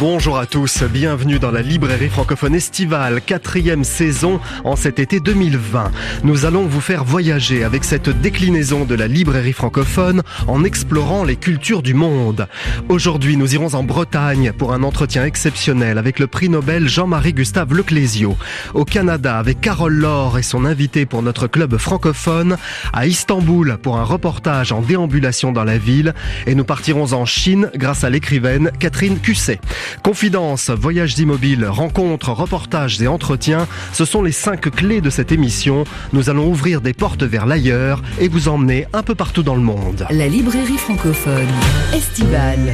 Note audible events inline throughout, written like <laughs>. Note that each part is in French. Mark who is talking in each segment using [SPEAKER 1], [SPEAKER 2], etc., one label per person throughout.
[SPEAKER 1] Bonjour à tous, bienvenue dans la librairie francophone estivale, quatrième saison en cet été 2020. Nous allons vous faire voyager avec cette déclinaison de la librairie francophone en explorant les cultures du monde. Aujourd'hui, nous irons en Bretagne pour un entretien exceptionnel avec le prix Nobel Jean-Marie Gustave Leclésio. Au Canada avec Carole Laure et son invité pour notre club francophone. À Istanbul pour un reportage en déambulation dans la ville. Et nous partirons en Chine grâce à l'écrivaine Catherine Cusset. Confidence, voyages immobiles, rencontres, reportages et entretiens, ce sont les cinq clés de cette émission. Nous allons ouvrir des portes vers l'ailleurs et vous emmener un peu partout dans le monde.
[SPEAKER 2] La librairie francophone estivale.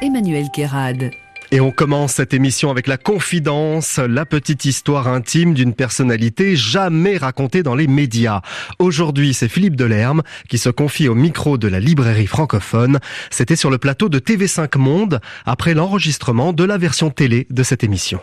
[SPEAKER 2] Emmanuel Kérad.
[SPEAKER 1] Et on commence cette émission avec la confidence, la petite histoire intime d'une personnalité jamais racontée dans les médias. Aujourd'hui, c'est Philippe Delerme qui se confie au micro de la librairie francophone. C'était sur le plateau de TV5 Monde après l'enregistrement de la version télé de cette émission.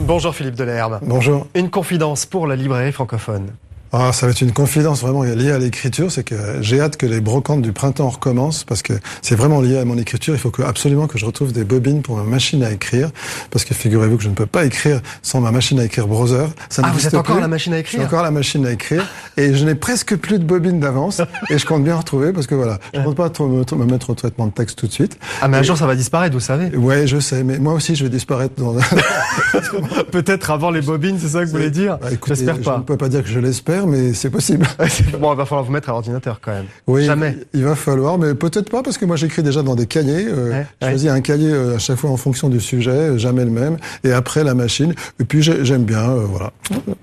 [SPEAKER 1] Bonjour Philippe Delerme.
[SPEAKER 3] Bonjour.
[SPEAKER 1] Une confidence pour la librairie francophone.
[SPEAKER 3] Ah, ça va être une confidence vraiment liée à l'écriture, c'est que j'ai hâte que les brocantes du printemps recommencent parce que c'est vraiment lié à mon écriture. Il faut que, absolument que je retrouve des bobines pour ma machine à écrire parce que figurez-vous que je ne peux pas écrire sans ma machine à écrire browser.
[SPEAKER 1] Ça ah, vous êtes encore la machine à écrire
[SPEAKER 3] encore la machine à écrire et je n'ai presque plus de bobines d'avance <laughs> et je compte bien retrouver parce que voilà, je ne compte pas me, mettre au traitement de texte tout de suite.
[SPEAKER 1] Ah, mais un jour ça va disparaître, vous savez.
[SPEAKER 3] Ouais, je sais, mais moi aussi je vais disparaître dans. <laughs> <laughs>
[SPEAKER 1] Peut-être avant les bobines, c'est ça que vous voulez dire
[SPEAKER 3] bah, J'espère pas. Je ne peux pas dire que je l'espère mais c'est possible. <laughs>
[SPEAKER 1] bon, il va falloir vous mettre à l'ordinateur quand même.
[SPEAKER 3] Oui,
[SPEAKER 1] Jamais.
[SPEAKER 3] Il va falloir, mais peut-être pas, parce que moi j'écris déjà dans des cahiers. Euh, je choisis un cahier euh, à chaque fois en fonction du sujet, euh, jamais le même. Et après la machine. Et puis j'aime bien, euh, voilà.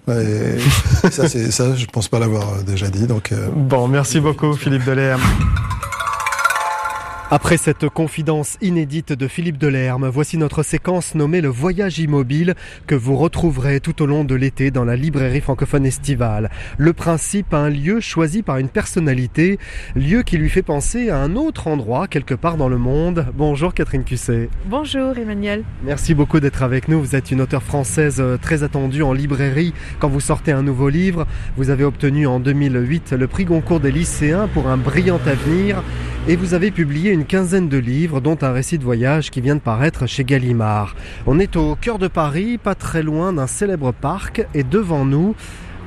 [SPEAKER 3] Et <laughs> ça, ça, je pense pas l'avoir déjà dit. Donc.
[SPEAKER 1] Bon, merci beaucoup, Philippe Delerme. Après cette confidence inédite de Philippe Delerme, voici notre séquence nommée le voyage immobile que vous retrouverez tout au long de l'été dans la librairie francophone estivale. Le principe, un lieu choisi par une personnalité, lieu qui lui fait penser à un autre endroit quelque part dans le monde. Bonjour Catherine Cusset.
[SPEAKER 4] Bonjour Emmanuel.
[SPEAKER 1] Merci beaucoup d'être avec nous. Vous êtes une auteure française euh, très attendue en librairie quand vous sortez un nouveau livre. Vous avez obtenu en 2008 le prix Goncourt des lycéens pour un brillant avenir et vous avez publié une quinzaine de livres, dont un récit de voyage qui vient de paraître chez Gallimard. On est au cœur de Paris, pas très loin d'un célèbre parc, et devant nous,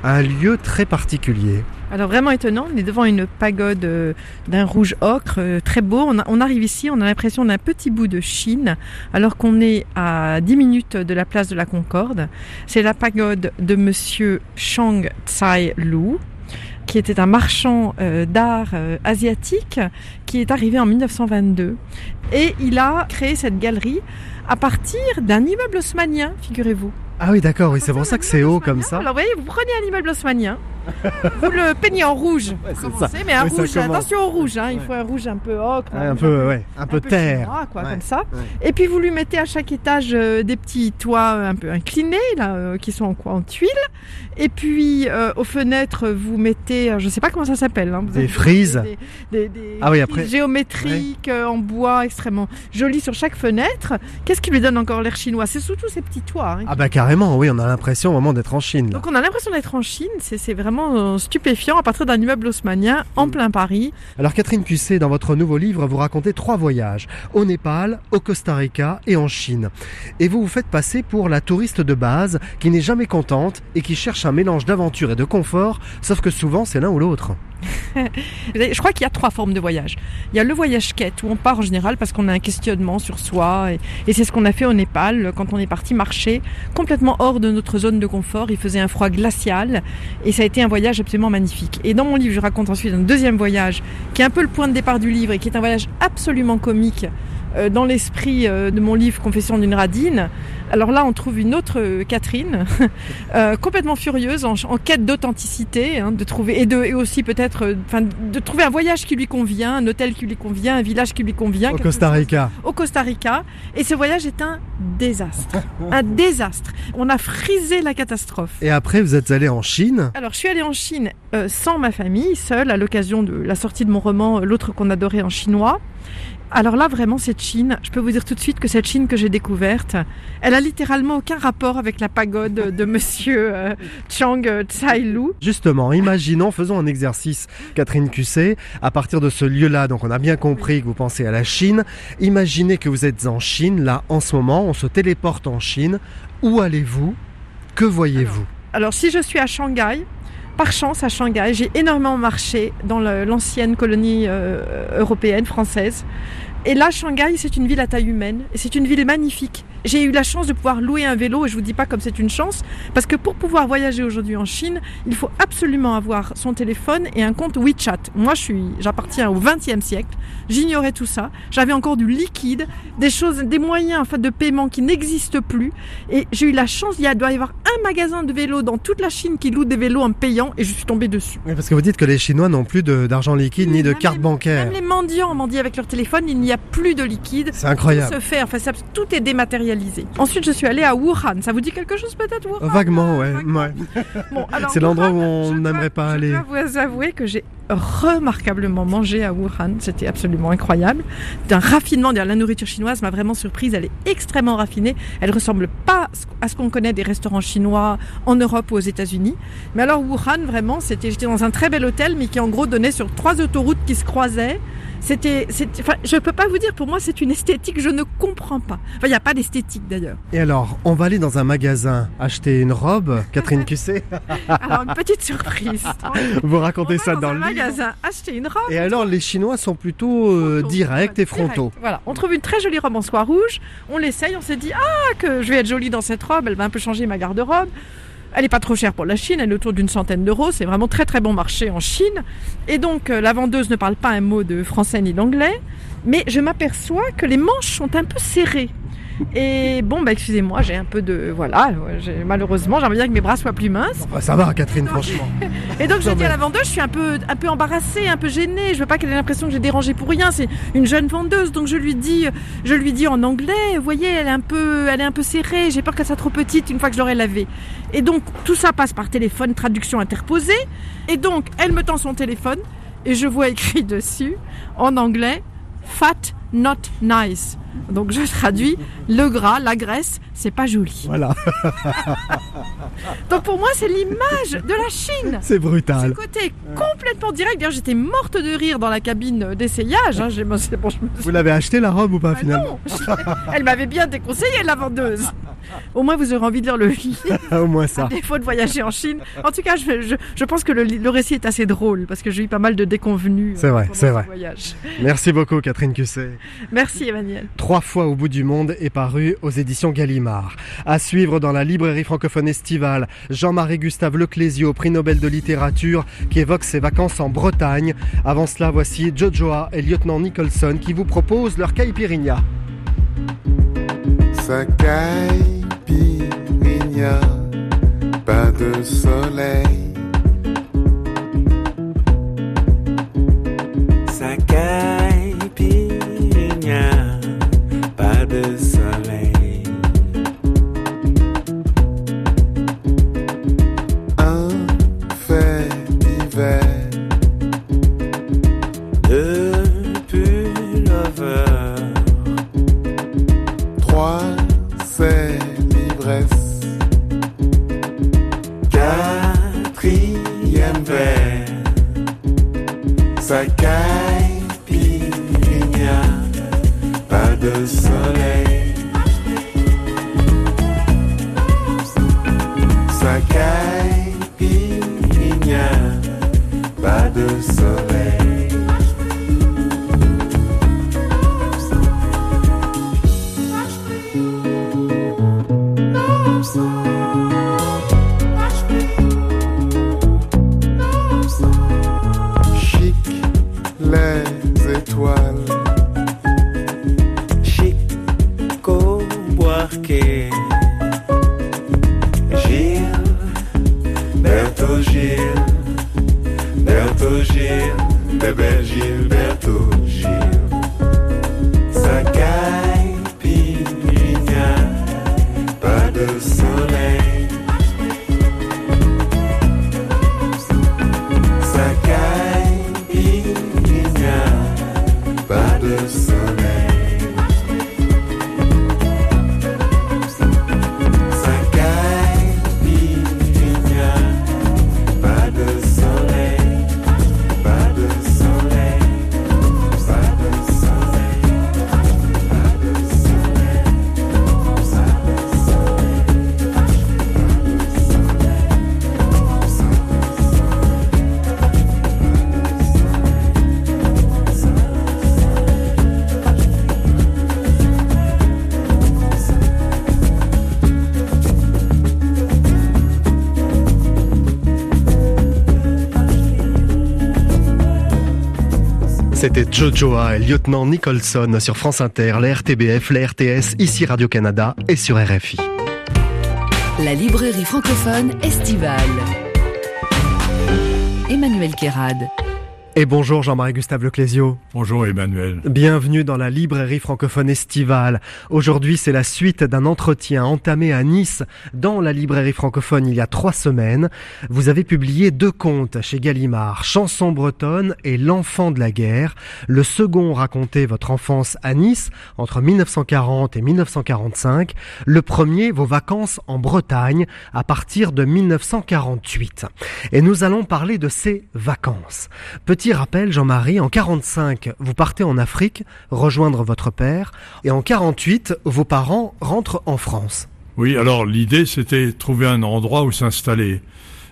[SPEAKER 1] un lieu très particulier.
[SPEAKER 4] Alors vraiment étonnant, on est devant une pagode euh, d'un rouge ocre euh, très beau. On, arrive ici, on a l'impression d'un petit bout de Chine, alors qu'on est à 10 minutes de la place de la Concorde. C'est la pagode de monsieur Shang Tsai Lu, qui était un marchand euh, d'art euh, asiatique qui est arrivé en 1922. Et il a créé cette galerie à partir d'un immeuble haussmanien, figurez-vous.
[SPEAKER 1] Ah oui, d'accord, oui, c'est pour ça que c'est haut comme ça.
[SPEAKER 4] Alors vous voyez, vous prenez un immeuble haussmanien, vous le peignez en rouge, mais un rouge, attention au rouge, hein, il faut un rouge un peu ocre,
[SPEAKER 1] un, peu, ouais, un, peu, terre,
[SPEAKER 4] quoi, comme ça. Et puis vous lui mettez à chaque étage euh, des petits toits un peu inclinés, là, euh, qui sont en, quoi, en tuiles. Et puis euh, aux fenêtres, vous mettez, je sais pas comment ça s'appelle, hein,
[SPEAKER 1] des frises,
[SPEAKER 4] des, des, ah oui, après. géométriques en bois extrêmement jolis sur chaque fenêtre. Qu'est-ce qui lui donne encore l'air chinois? C'est surtout ces petits toits.
[SPEAKER 1] Hein, ah bah carrément, oui, on a l'impression vraiment d'être en Chine.
[SPEAKER 4] Donc on a l'impression d'être en Chine, c'est vraiment euh, stupéfiant à partir d'un immeuble haussmanien en mm. plein Paris.
[SPEAKER 1] Alors Catherine Cusset, dans votre nouveau livre, vous racontez trois voyages au Népal, au Costa Rica et en Chine. Et vous vous faites passer pour la touriste de base qui n'est jamais contente et qui cherche un mélange d'aventure et de confort, sauf que souvent c'est l'un ou l'autre.
[SPEAKER 4] Je crois qu'il y a trois formes de voyage. Il y a le voyage quête où on part en général parce qu'on a un questionnement sur soi et, c'est ce qu'on a fait au Népal quand on est parti marcher complètement hors de notre zone de confort. Il faisait un froid glacial et ça a été un voyage absolument magnifique. Et dans mon livre, je raconte ensuite un deuxième voyage qui est un peu le point de départ du livre et qui est un voyage absolument comique dans l'esprit euh, de mon livre Confession d'une radine. Alors là, on trouve une autre euh, Catherine, <laughs> complètement furieuse, en, quête d'authenticité, hein, de trouver et, de, et aussi peut-être, enfin, de trouver un voyage qui lui convient, un hôtel qui lui convient, un village qui lui convient.
[SPEAKER 1] Au Costa Rica.
[SPEAKER 4] au Costa Rica. Et ce voyage est un désastre, <laughs> un désastre. On a frisé la catastrophe.
[SPEAKER 1] Et après, vous êtes allé en Chine.
[SPEAKER 4] Alors, je suis allée en Chine sans ma famille, seule, à l'occasion de la sortie de mon roman L'autre qu'on adorait en chinois. Alors là, vraiment, cette Chine, je peux vous dire tout de suite que cette Chine que j'ai découverte, elle a littéralement aucun rapport avec la pagode de monsieur euh, Chang Tsai-Lu.
[SPEAKER 1] Justement, imaginons, faisons un exercice, Catherine Cusset, à partir de ce lieu-là, donc on a bien compris que vous pensez à la Chine. Imaginez que vous êtes en Chine, là, en ce moment, on se téléporte en Chine. Où allez-vous? Que voyez-vous?
[SPEAKER 4] Alors, si je suis à Shanghai, par chance à Shanghai, j'ai énormément marché dans l'ancienne colonie euh, européenne, française. Et là, Shanghai, c'est une ville à taille humaine. Et c'est une ville magnifique. J'ai eu la chance de pouvoir louer un vélo, et je vous dis pas comme c'est une chance, parce que pour pouvoir voyager aujourd'hui en Chine, il faut absolument avoir son téléphone et un compte WeChat. Moi, je suis, j'appartiens au XXe siècle. J'ignorais tout ça. J'avais encore du liquide, des choses, des moyens en fait, de paiement qui n'existent plus. Et j'ai eu la chance, il y a, doit y avoir un magasin de vélos dans toute la Chine qui loue des vélos en payant, et je suis tombée dessus.
[SPEAKER 1] Oui, parce que vous dites que les Chinois n'ont plus d'argent liquide ni de carte bancaire.
[SPEAKER 4] Même les mendiants mendient avec leur téléphone, il n'y a plus de liquide.
[SPEAKER 1] C'est incroyable.
[SPEAKER 4] Tout se fait, enfin, ça, tout est dématérialisé. Ensuite, je suis allée à Wuhan. Ça vous dit quelque chose peut-être Wuhan?
[SPEAKER 1] Vaguement, ouais. <laughs> c'est l'endroit où on n'aimerait pas aller.
[SPEAKER 4] Je dois vous avouer que j'ai remarquablement mangé à Wuhan. C'était absolument incroyable. D'un raffinement, la nourriture chinoise m'a vraiment surprise. Elle est extrêmement raffinée. Elle ressemble pas à ce qu'on connaît des restaurants chinois en Europe ou aux États-Unis. Mais alors Wuhan, vraiment, c'était, j'étais dans un très bel hôtel, mais qui en gros donnait sur trois autoroutes qui se croisaient. C'était, enfin, je peux pas vous dire. Pour moi, c'est une esthétique. Je ne comprends pas. Enfin, il n'y a pas d'esthétique d'ailleurs.
[SPEAKER 1] Et alors, on va aller dans un magasin acheter une robe, Catherine Cusset. <laughs>
[SPEAKER 4] alors, une petite surprise.
[SPEAKER 1] vous racontez ça
[SPEAKER 4] dans,
[SPEAKER 1] dans
[SPEAKER 4] le magasin acheter une robe.
[SPEAKER 1] Et alors, les Chinois sont plutôt euh, directs et frontaux.
[SPEAKER 4] Voilà, on trouve une très jolie robe en soie rouge. On l'essaye. On s'est dit ah que je vais être jolie dans cette robe. Elle va un peu changer ma garde-robe. Elle n'est pas trop chère pour la Chine, elle est autour d'une centaine d'euros. C'est vraiment très très bon marché en Chine. Et donc euh, la vendeuse ne parle pas un mot de français ni d'anglais. Mais je m'aperçois que les manches sont un peu serrées. Et bon, bah, excusez-moi, j'ai un peu de. Voilà, malheureusement, j'aimerais bien que mes bras soient plus minces.
[SPEAKER 1] ça va, Catherine, franchement. <laughs>
[SPEAKER 4] Et donc, je dis à la vendeuse, je suis un peu, un peu embarrassée, un peu gênée. Je veux pas qu'elle ait l'impression que j'ai dérangé pour rien. C'est une jeune vendeuse, donc je lui dis, je lui dis en anglais, vous voyez, elle est un peu, elle est un peu serrée. J'ai peur qu'elle soit trop petite une fois que je l'aurai lavée. Et donc, tout ça passe par téléphone, traduction interposée. Et donc, elle me tend son téléphone et je vois écrit dessus, en anglais, fat, not nice. Donc je traduis, le gras, la graisse, c'est pas joli.
[SPEAKER 1] Voilà. <laughs>
[SPEAKER 4] Donc pour moi, c'est l'image de la Chine.
[SPEAKER 1] C'est brutal.
[SPEAKER 4] Ce côté complètement direct. Bien, j'étais morte de rire dans la cabine d'essayage. Hein.
[SPEAKER 1] Vous l'avez acheté la robe ou pas ah finalement
[SPEAKER 4] Non, elle m'avait bien déconseillé la vendeuse. Au moins, vous aurez envie de lire le livre. <laughs>
[SPEAKER 1] Au moins ça.
[SPEAKER 4] À défaut de voyager en Chine. En tout cas, je, je, pense que le, récit est assez drôle parce que j'ai eu pas mal de déconvenues.
[SPEAKER 1] C'est vrai, c'est vrai. Merci beaucoup, Catherine Cusset.
[SPEAKER 4] Merci, Emmanuel.
[SPEAKER 1] Trois fois au bout du monde est paru aux éditions Gallimard. À suivre dans la librairie francophone estivale, Jean-Marie Gustave Leclésio, prix Nobel de littérature, qui évoque ses vacances en Bretagne. Avant cela, voici Jojoa et lieutenant Nicholson qui vous proposent leur caipirinha.
[SPEAKER 5] Sa caipirinha, pas de soleil
[SPEAKER 6] Gilles,
[SPEAKER 1] C'était Jojoa et lieutenant Nicholson sur France Inter, la RTBF, la RTS, ici Radio-Canada et sur RFI.
[SPEAKER 2] La librairie francophone estivale. Emmanuel Kérad.
[SPEAKER 1] Et bonjour Jean-Marie Gustave Leclésio.
[SPEAKER 6] Bonjour Emmanuel.
[SPEAKER 1] Bienvenue dans la librairie francophone estivale. Aujourd'hui, c'est la suite d'un entretien entamé à Nice dans la librairie francophone il y a trois semaines. Vous avez publié deux contes chez Gallimard, Chanson bretonne et L'enfant de la guerre. Le second racontait votre enfance à Nice entre 1940 et 1945. Le premier, vos vacances en Bretagne à partir de 1948. Et nous allons parler de ces vacances. Petit rappel, Jean-Marie, en 45, vous partez en Afrique rejoindre votre père, et en 48, vos parents rentrent en France.
[SPEAKER 6] Oui, alors l'idée c'était trouver un endroit où s'installer.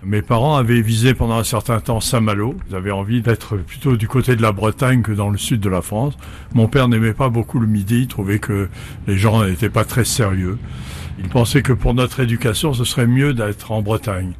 [SPEAKER 6] Mes parents avaient visé pendant un certain temps Saint-Malo. Ils avaient envie d'être plutôt du côté de la Bretagne que dans le sud de la France. Mon père n'aimait pas beaucoup le midi, il trouvait que les gens n'étaient pas très sérieux. Il pensait que pour notre éducation, ce serait mieux d'être en Bretagne.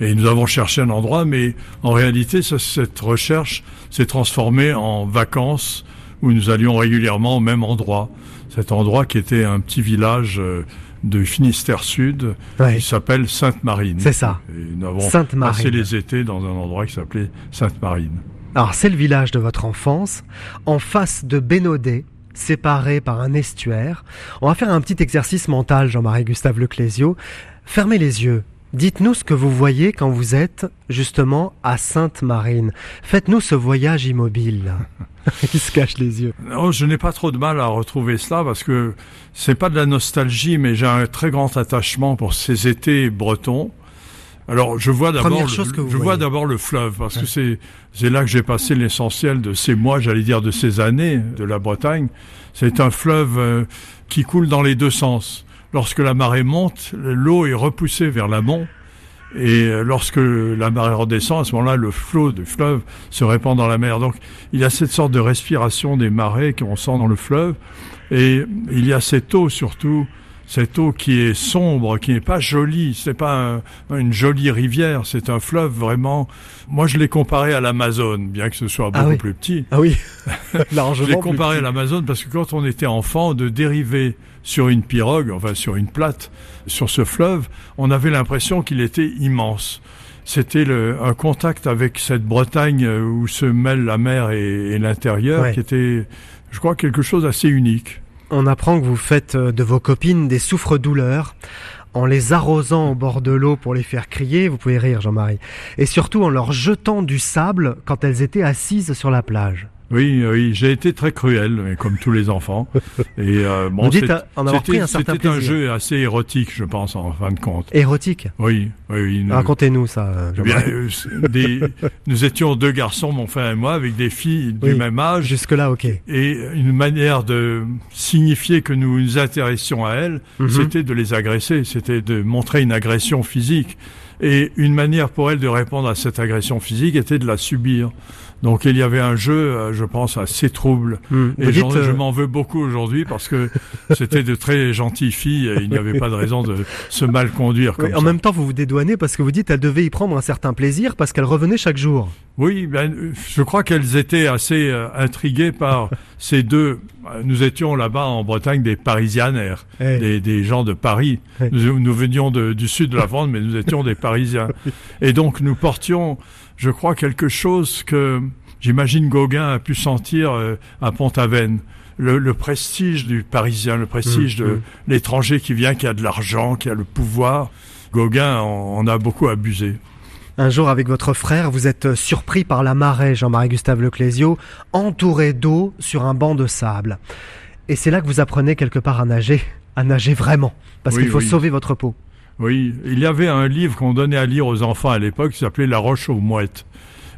[SPEAKER 6] Et nous avons cherché un endroit, mais en réalité, cette recherche s'est transformée en vacances où nous allions régulièrement au même endroit. Cet endroit qui était un petit village euh, de Finistère Sud qui s'appelle Sainte-Marine.
[SPEAKER 1] C'est ça.
[SPEAKER 6] Et nous avons passé les étés dans un endroit qui s'appelait Sainte-Marine.
[SPEAKER 1] Alors c'est le village de votre enfance, en face de Bénodet, séparé par un estuaire. On va faire un petit exercice mental, Jean-Marie Gustave Leclésio. Fermez les yeux. Dites-nous ce que vous voyez quand vous êtes justement à Sainte-Marine. Faites-nous ce voyage immobile. <laughs> qui se cache les yeux.
[SPEAKER 6] Oh, je n'ai pas trop de mal à retrouver cela parce que c'est pas de la nostalgie, mais j'ai un très grand attachement pour ces étés bretons. Alors, je vois d'abord, le, je vois d'abord le fleuve parce que c'est c'est là que j'ai passé l'essentiel de ces mois, j'allais dire de ces années de la Bretagne. C'est un fleuve euh, qui coule dans les deux sens. Lorsque la marée monte, l'eau est repoussée vers l'amont. Et euh, lorsque la marée redescend, à ce moment-là, le flot du fleuve se répand dans la mer. Donc, il y a cette sorte de respiration des marées qu'on sent dans le fleuve. Et il y a cette eau surtout cette eau qui est sombre, qui n'est pas jolie, c'est pas une jolie rivière, c'est un fleuve vraiment. Moi, je l'ai comparé à l'Amazone, bien que ce soit
[SPEAKER 1] ah
[SPEAKER 6] beaucoup plus petit.
[SPEAKER 1] Ah oui, <laughs>
[SPEAKER 6] largement. je l'ai comparé à l'Amazone parce que quand on était enfant, de dériver sur une pirogue, enfin sur une plate, sur ce fleuve, on avait l'impression qu'il était immense. C'était un contact avec cette Bretagne où se mêlent la mer et, l'intérieur, qui était, je crois, quelque chose d'assez unique
[SPEAKER 1] on apprend que vous faites euh, de vos copines des souffres-douleurs en les arrosant au bord de l'eau pour les faire crier, vous pouvez rire Jean-Marie, et surtout en leur jetant du sable quand elles étaient assises sur la plage.
[SPEAKER 6] Oui, oui, j'ai été très cruel, comme tous les enfants. <laughs>
[SPEAKER 1] Et euh, bon, c'était un,
[SPEAKER 6] jeu assez érotique, je pense, en fin de compte.
[SPEAKER 1] Érotique
[SPEAKER 6] Oui, oui.
[SPEAKER 1] Racontez-nous ça.
[SPEAKER 6] Eh bien, euh, <laughs> nous étions deux garçons, mon frère et moi, avec des filles du même âge.
[SPEAKER 1] Jusque là, ok.
[SPEAKER 6] Et une manière de signifier que nous nous intéressions à elles, mhm. c'était de les agresser, c'était de montrer une agression physique. Et une manière pour elles de répondre à cette agression physique était de la subir. Donc il y avait un jeu, euh, je pense, assez trouble. Hmm. Et je euh, m'en veux beaucoup aujourd'hui parce que c'était de très gentilles filles et il n'y avait pas de raison de se mal conduire. Comme
[SPEAKER 1] En même temps, vous vous dédouanez parce que vous dites qu'elles devaient y prendre un certain plaisir parce qu'elles revenaient chaque jour.
[SPEAKER 6] Oui, ben, je crois qu'elles étaient assez euh, intriguées par ces deux. Nous étions là-bas en Bretagne des Parisianaires, eh. des, gens de Paris. Eh. Nous, nous, venions de, du sud de la France, mais nous étions des Parisiens. <laughs> Et donc nous portions je crois, quelque chose que j'imagine Gauguin a pu sentir euh, à Pont-Aven. Le, prestige du Parisien, le prestige mmh, de mmh. l'étranger qui vient, qui a de l'argent, qui a le pouvoir. Gauguin en, a beaucoup abusé.
[SPEAKER 1] Un jour, avec votre frère, vous êtes surpris par la marée, Jean-Marie Gustave Leclésio, entouré d'eau sur un banc de sable. Et c'est là que vous apprenez quelque part à nager, à nager vraiment, parce qu'il faut sauver votre peau.
[SPEAKER 6] Oui, il y avait un livre qu'on donnait à lire aux enfants à l'époque qui s'appelait La Roche aux Mouettes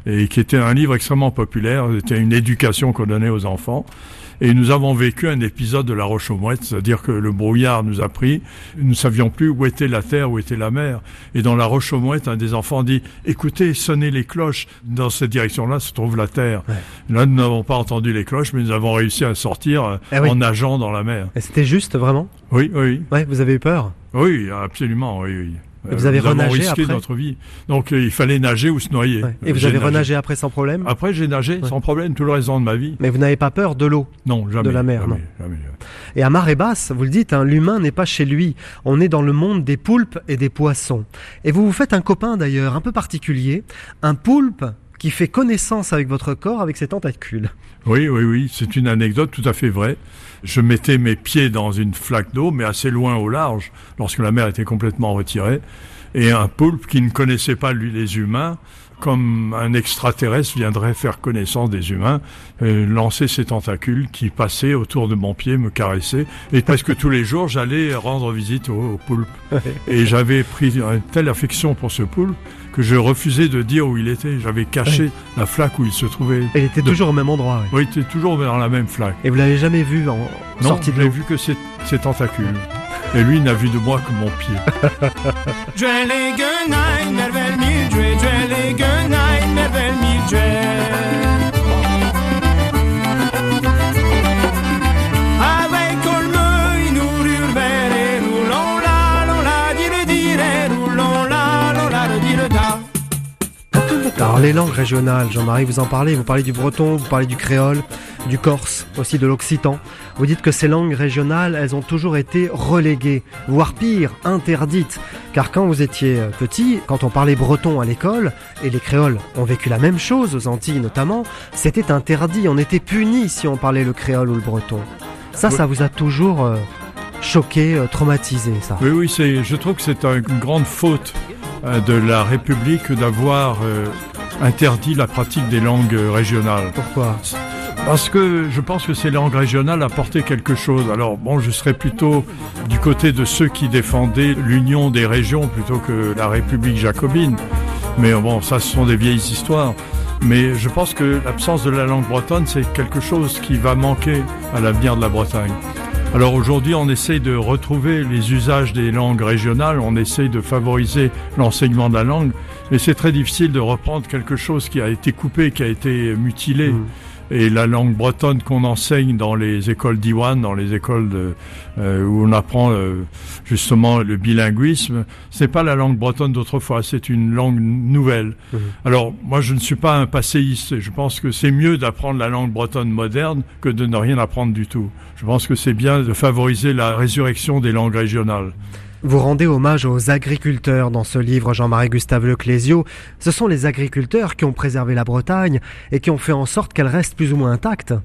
[SPEAKER 6] et qui était un livre extrêmement populaire. C'était une éducation qu'on donnait aux enfants. Et nous avons vécu un épisode de la Roche aux Mouettes, c'est-à-dire que le brouillard nous a pris. Nous ne savions plus où était la terre, où était la mer. Et dans la Roche aux Mouettes, un des enfants dit "Écoutez, sonnez les cloches. Dans cette direction-là se trouve la terre." Là, nous n'avons pas entendu les cloches, mais nous avons réussi à sortir eh en nageant dans la mer.
[SPEAKER 1] Et c'était juste, vraiment?
[SPEAKER 6] Oui, oui.
[SPEAKER 1] Ouais, vous avez eu peur?
[SPEAKER 6] Oui, absolument, oui, oui.
[SPEAKER 1] Vous avez renagé risqué après
[SPEAKER 6] notre vie. Donc il fallait nager ou se noyer.
[SPEAKER 1] Et vous avez renagé après sans problème
[SPEAKER 6] Après j'ai nagé sans problème tout le restant de ma vie.
[SPEAKER 1] Mais vous n'avez pas peur de l'eau
[SPEAKER 6] Non, jamais.
[SPEAKER 1] De la mer,
[SPEAKER 6] jamais,
[SPEAKER 1] non. Et à marée basse, vous le dites, hein, l'humain n'est pas chez lui. On est dans le monde des poulpes et des poissons. Et vous vous faites un copain d'ailleurs un peu particulier, un poulpe qui fait connaissance avec votre corps, avec ses tentacules.
[SPEAKER 6] Oui, oui, oui, c'est une anecdote tout à fait vraie. Je mettais mes pieds dans une flaque d'eau, mais assez loin au large, lorsque la mer était complètement retirée, et un poulpe qui ne connaissait pas lui les humains, comme un extraterrestre viendrait faire connaissance des humains, euh, lancer ses tentacules qui passaient autour de mon pied, me caressaient. Et presque tous les jours, j'allais rendre visite au, poulpe. <laughs> Et j'avais pris une telle affection pour ce poulpe que je refusais de dire où il était. J'avais caché la flaque où il se trouvait.
[SPEAKER 1] Et il était toujours au même endroit.
[SPEAKER 6] Oui, il était toujours dans la même flaque.
[SPEAKER 1] Et vous l'avez jamais vu en sortie de
[SPEAKER 6] l'eau Non, vu que ses, ses tentacules. Et lui, il n'a vu de moi que mon pied.
[SPEAKER 1] Les langues régionales, Jean-Marie, vous en parlez, vous parlez du breton, vous parlez du créole, du corse, aussi de l'occitan. Vous dites que ces langues régionales, elles ont toujours été reléguées, voire pire, interdites. Car quand vous étiez petit, quand on parlait breton à l'école, et les créoles ont vécu la même chose aux Antilles notamment, c'était interdit, on était puni si on parlait le créole ou le breton. Ça, ça vous a toujours euh, choqué, euh, traumatisé, ça?
[SPEAKER 6] Oui, oui, je trouve que c'est une grande faute euh, de la République d'avoir interdit la pratique des langues régionales.
[SPEAKER 1] Pourquoi?
[SPEAKER 6] Parce que je pense que ces langues régionales apportaient quelque chose. Alors bon, je serais plutôt du côté de ceux qui défendaient l'union des régions plutôt que la République jacobine. Mais bon, ça ce sont des vieilles histoires. Mais je pense que l'absence de la langue bretonne, c'est quelque chose qui va manquer à l'avenir de la Bretagne. Alors aujourd'hui, on essaye de retrouver les usages des langues régionales, on essaye de favoriser l'enseignement de la langue, mais c'est très difficile de reprendre quelque chose qui a été coupé, qui a été mutilé. Mmh. Et la langue bretonne qu'on enseigne dans les écoles d'Iwan, dans les écoles de, euh, où on apprend euh, justement le bilinguisme, c'est pas la langue bretonne d'autrefois, c'est une langue nouvelle. Mmh. Alors moi je ne suis pas un passéiste, je pense que c'est mieux d'apprendre la langue bretonne moderne que de ne rien apprendre du tout. Je pense que c'est bien de favoriser la résurrection des langues régionales.
[SPEAKER 1] Vous rendez hommage aux agriculteurs dans ce livre, Jean-Marie Gustave Leclésio. Ce sont les agriculteurs qui ont préservé la Bretagne et qui ont fait en sorte qu'elle reste plus ou moins intacte.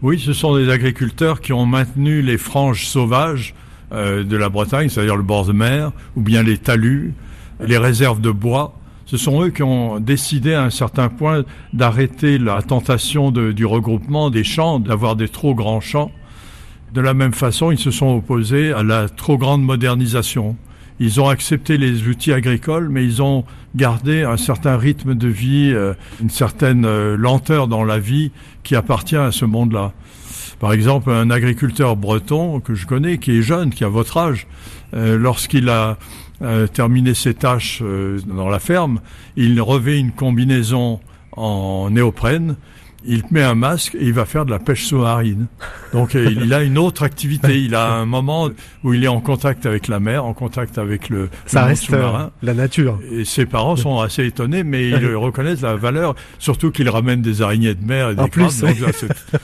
[SPEAKER 6] Oui, ce sont des agriculteurs qui ont maintenu les franges sauvages euh, de la Bretagne, c'est-à-dire le bord de mer, ou bien les talus, les réserves de bois. Ce sont eux qui ont décidé à un certain point d'arrêter la tentation du regroupement des champs, d'avoir des trop grands champs de la même façon, ils se sont opposés à la trop grande modernisation. Ils ont accepté les outils agricoles, mais ils ont gardé un certain rythme de vie, euh, une certaine euh, lenteur dans la vie qui appartient à ce monde-là. Par exemple, un agriculteur breton que je connais, qui est jeune, qui a votre âge, euh, lorsqu'il a terminé ses tâches dans la ferme, il revêt une combinaison en néoprène il met un masque et il va faire de la pêche sous-marine. Donc euh, il a une autre activité. Il a un moment où il est en contact avec la mer, en contact avec le,
[SPEAKER 1] Ça reste euh, la nature.
[SPEAKER 6] Et ses parents sont assez étonnés, mais ils <laughs> reconnaissent la valeur, surtout qu'il ramène des araignées de mer et des en plus,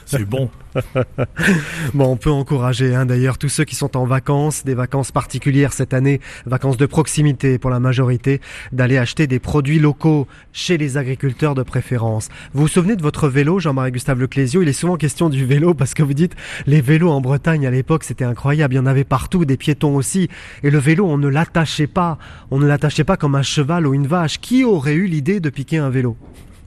[SPEAKER 6] c'est bon. <laughs>
[SPEAKER 1] bon, on peut encourager hein, d'ailleurs tous ceux qui sont en vacances, des vacances particulières cette année, vacances de proximité pour la majorité, d'aller acheter des produits locaux chez les agriculteurs de préférence. Vous vous souvenez de votre vélo, Jean-Marie Gustave Leclésio Il est souvent question du vélo parce que vous dites les vélos en Bretagne à l'époque c'était incroyable, il y en avait partout, des piétons aussi. Et le vélo, on ne l'attachait pas, on ne l'attachait pas comme un cheval ou une vache. Qui aurait eu l'idée de piquer un vélo?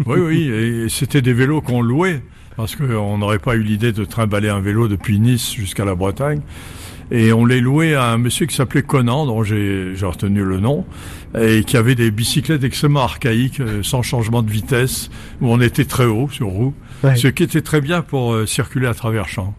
[SPEAKER 6] Oui, oui, et c'était des vélos qu'on louait parce qu'on n'aurait pas eu l'idée de trimballer un vélo depuis Nice jusqu'à la Bretagne. Et on les louait à un monsieur qui s'appelait Conan, dont j'ai retenu le nom, et qui avait des bicyclettes extrêmement archaïques, euh, sans changement de vitesse, où on était très haut sur roue, ce qui était très bien pour euh, circuler à travers champs.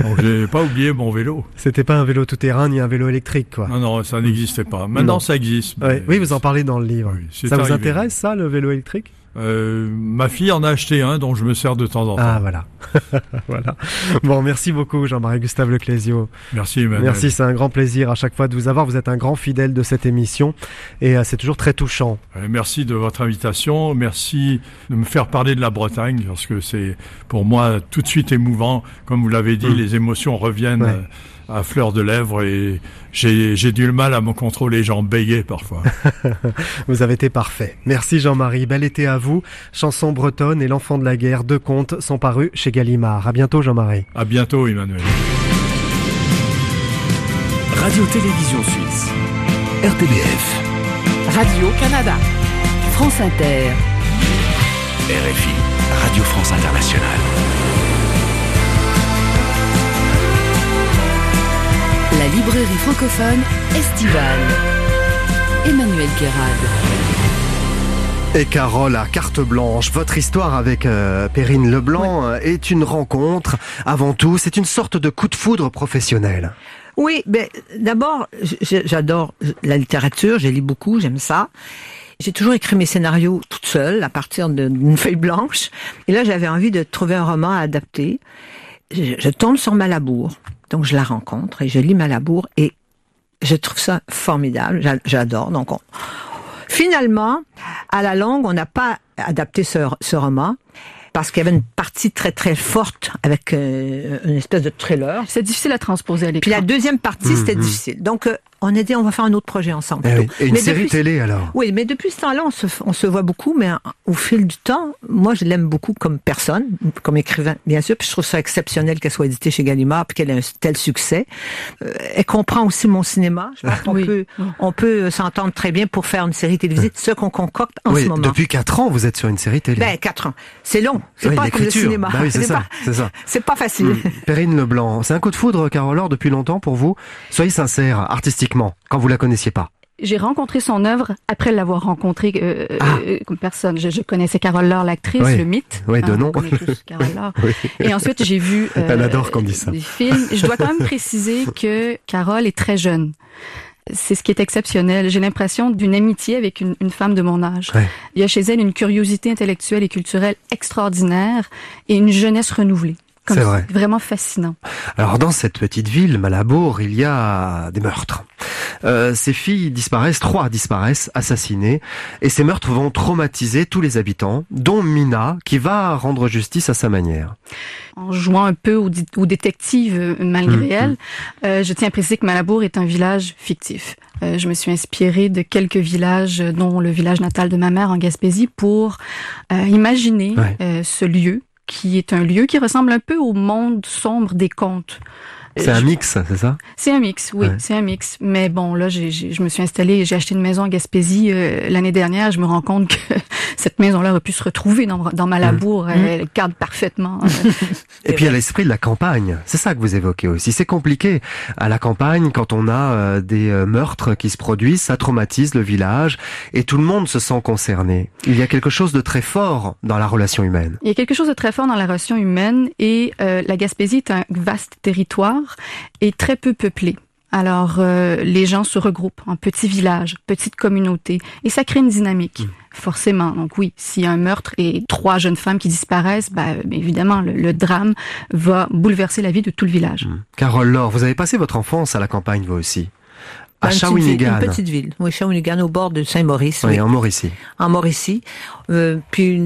[SPEAKER 6] Donc j'ai <laughs> pas oublié mon vélo.
[SPEAKER 1] C'était pas un vélo tout-terrain ni un vélo électrique, quoi.
[SPEAKER 6] Non, non, ça n'existait pas. Maintenant, ça existe.
[SPEAKER 1] Oui, vous en parlez dans le livre. ça vous intéresse, ça, le vélo électrique?
[SPEAKER 6] Euh, ma fille en a acheté un dont je me sers de temps en temps.
[SPEAKER 1] Ah voilà. <laughs> voilà. Bon, merci beaucoup Jean-Marie Gustave Leclésio.
[SPEAKER 6] Merci Emmanuel.
[SPEAKER 1] Merci, c'est un grand plaisir à chaque fois de vous avoir. Vous êtes un grand fidèle de cette émission et euh, c'est toujours très touchant.
[SPEAKER 6] merci de votre invitation. Merci de me faire parler de la Bretagne parce que c'est pour moi tout de suite émouvant. Comme vous l'avez dit, mm. les émotions reviennent. Euh, à fleur de lèvres et j'ai du mal à me contrôler, j'en bégais parfois. <laughs>
[SPEAKER 1] vous avez été parfait. Merci Jean-Marie, bel été à vous. Chanson bretonne et l'enfant de la guerre, deux contes sont parus chez Gallimard. À bientôt Jean-Marie.
[SPEAKER 6] À bientôt Emmanuel.
[SPEAKER 7] Radio-Télévision Suisse. RTBF.
[SPEAKER 2] Radio-Canada. France Inter.
[SPEAKER 7] RFI. Radio France Internationale.
[SPEAKER 2] Francophone estivale. Emmanuel Guérard.
[SPEAKER 1] Et Carole à carte blanche, votre histoire avec euh, Perrine Leblanc euh, est une rencontre. Avant tout, c'est une sorte de coup de foudre professionnel.
[SPEAKER 8] Oui, ben d'abord, j'adore la littérature, j'ai lu beaucoup, j'aime ça. J'ai toujours écrit mes scénarios toute seule, à partir d'une feuille blanche. Et là, j'avais envie de trouver un roman à adapter. Je, je tombe sur Malabour. Donc je la rencontre et je lis Malabour et je trouve ça formidable. J'adore. Donc finalement, à la longue, on n'a pas adapté ce, ce roman parce qu'il y avait une partie très très forte avec euh, une espèce de trailer.
[SPEAKER 4] C'est difficile à transposer à l'écran.
[SPEAKER 8] Puis la deuxième partie, c'était mhm. difficile. Donc euh, on a dit on va faire un autre projet ensemble.
[SPEAKER 1] Eh et une série télé alors?
[SPEAKER 8] Oui, mais depuis ce temps-là, on se, on se voit beaucoup, mais au fil du temps, moi je l'aime beaucoup comme personne, comme écrivain, bien sûr. Puis je trouve ça exceptionnel qu'elle soit éditée chez Gallimard, puis qu'elle ait un tel succès. Euh, elle comprend aussi mon cinéma. Je pense qu'on peut, on peut s'entendre très bien pour faire une série télévisée, ce qu'on concocte en ce moment.
[SPEAKER 1] Depuis quatre ans, vous êtes sur une série télé.
[SPEAKER 8] Ben quatre ans, c'est long. C'est pas comme le cinéma.
[SPEAKER 1] Oui, c'est ça, c'est ça. <laughs>
[SPEAKER 8] C'est pas facile. Hmm.
[SPEAKER 1] Perrine Leblanc, c'est un coup de foudre, Carole depuis longtemps pour vous. Soyez sincère, quand vous la connaissiez pas.
[SPEAKER 9] J'ai rencontré son œuvre après l'avoir rencontrée euh, euh, ah. comme personne. Je, connaissais Carole Laure, l'actrice, le mythe.
[SPEAKER 1] Oui, de hein, nom. <laughs>
[SPEAKER 9] Carole Laure. Et ensuite, j'ai vu <laughs>
[SPEAKER 1] Elle euh, adore qu'on dise ça.
[SPEAKER 9] des films. Je dois quand même préciser que Carole est très jeune. C'est ce qui est exceptionnel. J'ai l'impression d'une amitié avec une, femme de mon âge. Il y a chez elle une curiosité intellectuelle et culturelle extraordinaire et une jeunesse renouvelée. C'est vrai. Vraiment fascinant.
[SPEAKER 1] Alors dans cette petite ville, Malabour, il y a des meurtres. Euh, ces filles disparaissent, trois disparaissent, assassinées, et ces meurtres vont traumatiser tous les habitants, dont Mina, qui va rendre justice à sa manière.
[SPEAKER 9] En jouant un peu aux, détectives euh, malgré hum, elle, hum. Euh, je tiens à préciser que Malabour est un village fictif. Euh, je me suis inspirée de quelques villages, dont le village natal de ma mère en Gaspésie, pour imaginer ce lieu qui est un lieu qui ressemble un peu au monde sombre des contes.
[SPEAKER 1] C'est un mix, c'est ça?
[SPEAKER 9] C'est un mix, oui, c'est un mix. Mais bon, là, j'ai, je me suis installée, j'ai acheté une maison en Gaspésie euh, l'année dernière. Je me rends compte que <laughs> cette maison-là aurait pu se retrouver dans, dans ma labour. Mmh. Elle cadre parfaitement.
[SPEAKER 1] Euh. <laughs> <laughs> Et puis, il y a l'esprit de la campagne. C'est ça que vous évoquez aussi. C'est compliqué. À la campagne, quand on a euh, des meurtres qui se produisent, ça traumatise le village et tout le monde se sent concerné. Il y a quelque chose de très fort dans la relation humaine.
[SPEAKER 9] Il y a quelque chose de très fort dans la relation humaine et la Gaspésie est un vaste territoire est très peu peuplé. Alors, euh, les gens se regroupent en petits villages, petites communautés, et ça crée une dynamique, mmh. forcément. Donc oui, s'il y a un meurtre et trois jeunes femmes qui disparaissent, bah, évidemment, le, drame va bouleverser la vie de tout le village. Mmh.
[SPEAKER 1] Carole Laure, vous avez passé votre enfance à la campagne, vous aussi?
[SPEAKER 8] À Shawinigan. Une petite ville, oui, Shawinigan, au bord de Saint-Maurice.
[SPEAKER 1] Oui, en Mauricie.
[SPEAKER 8] En Mauricie. Euh, puis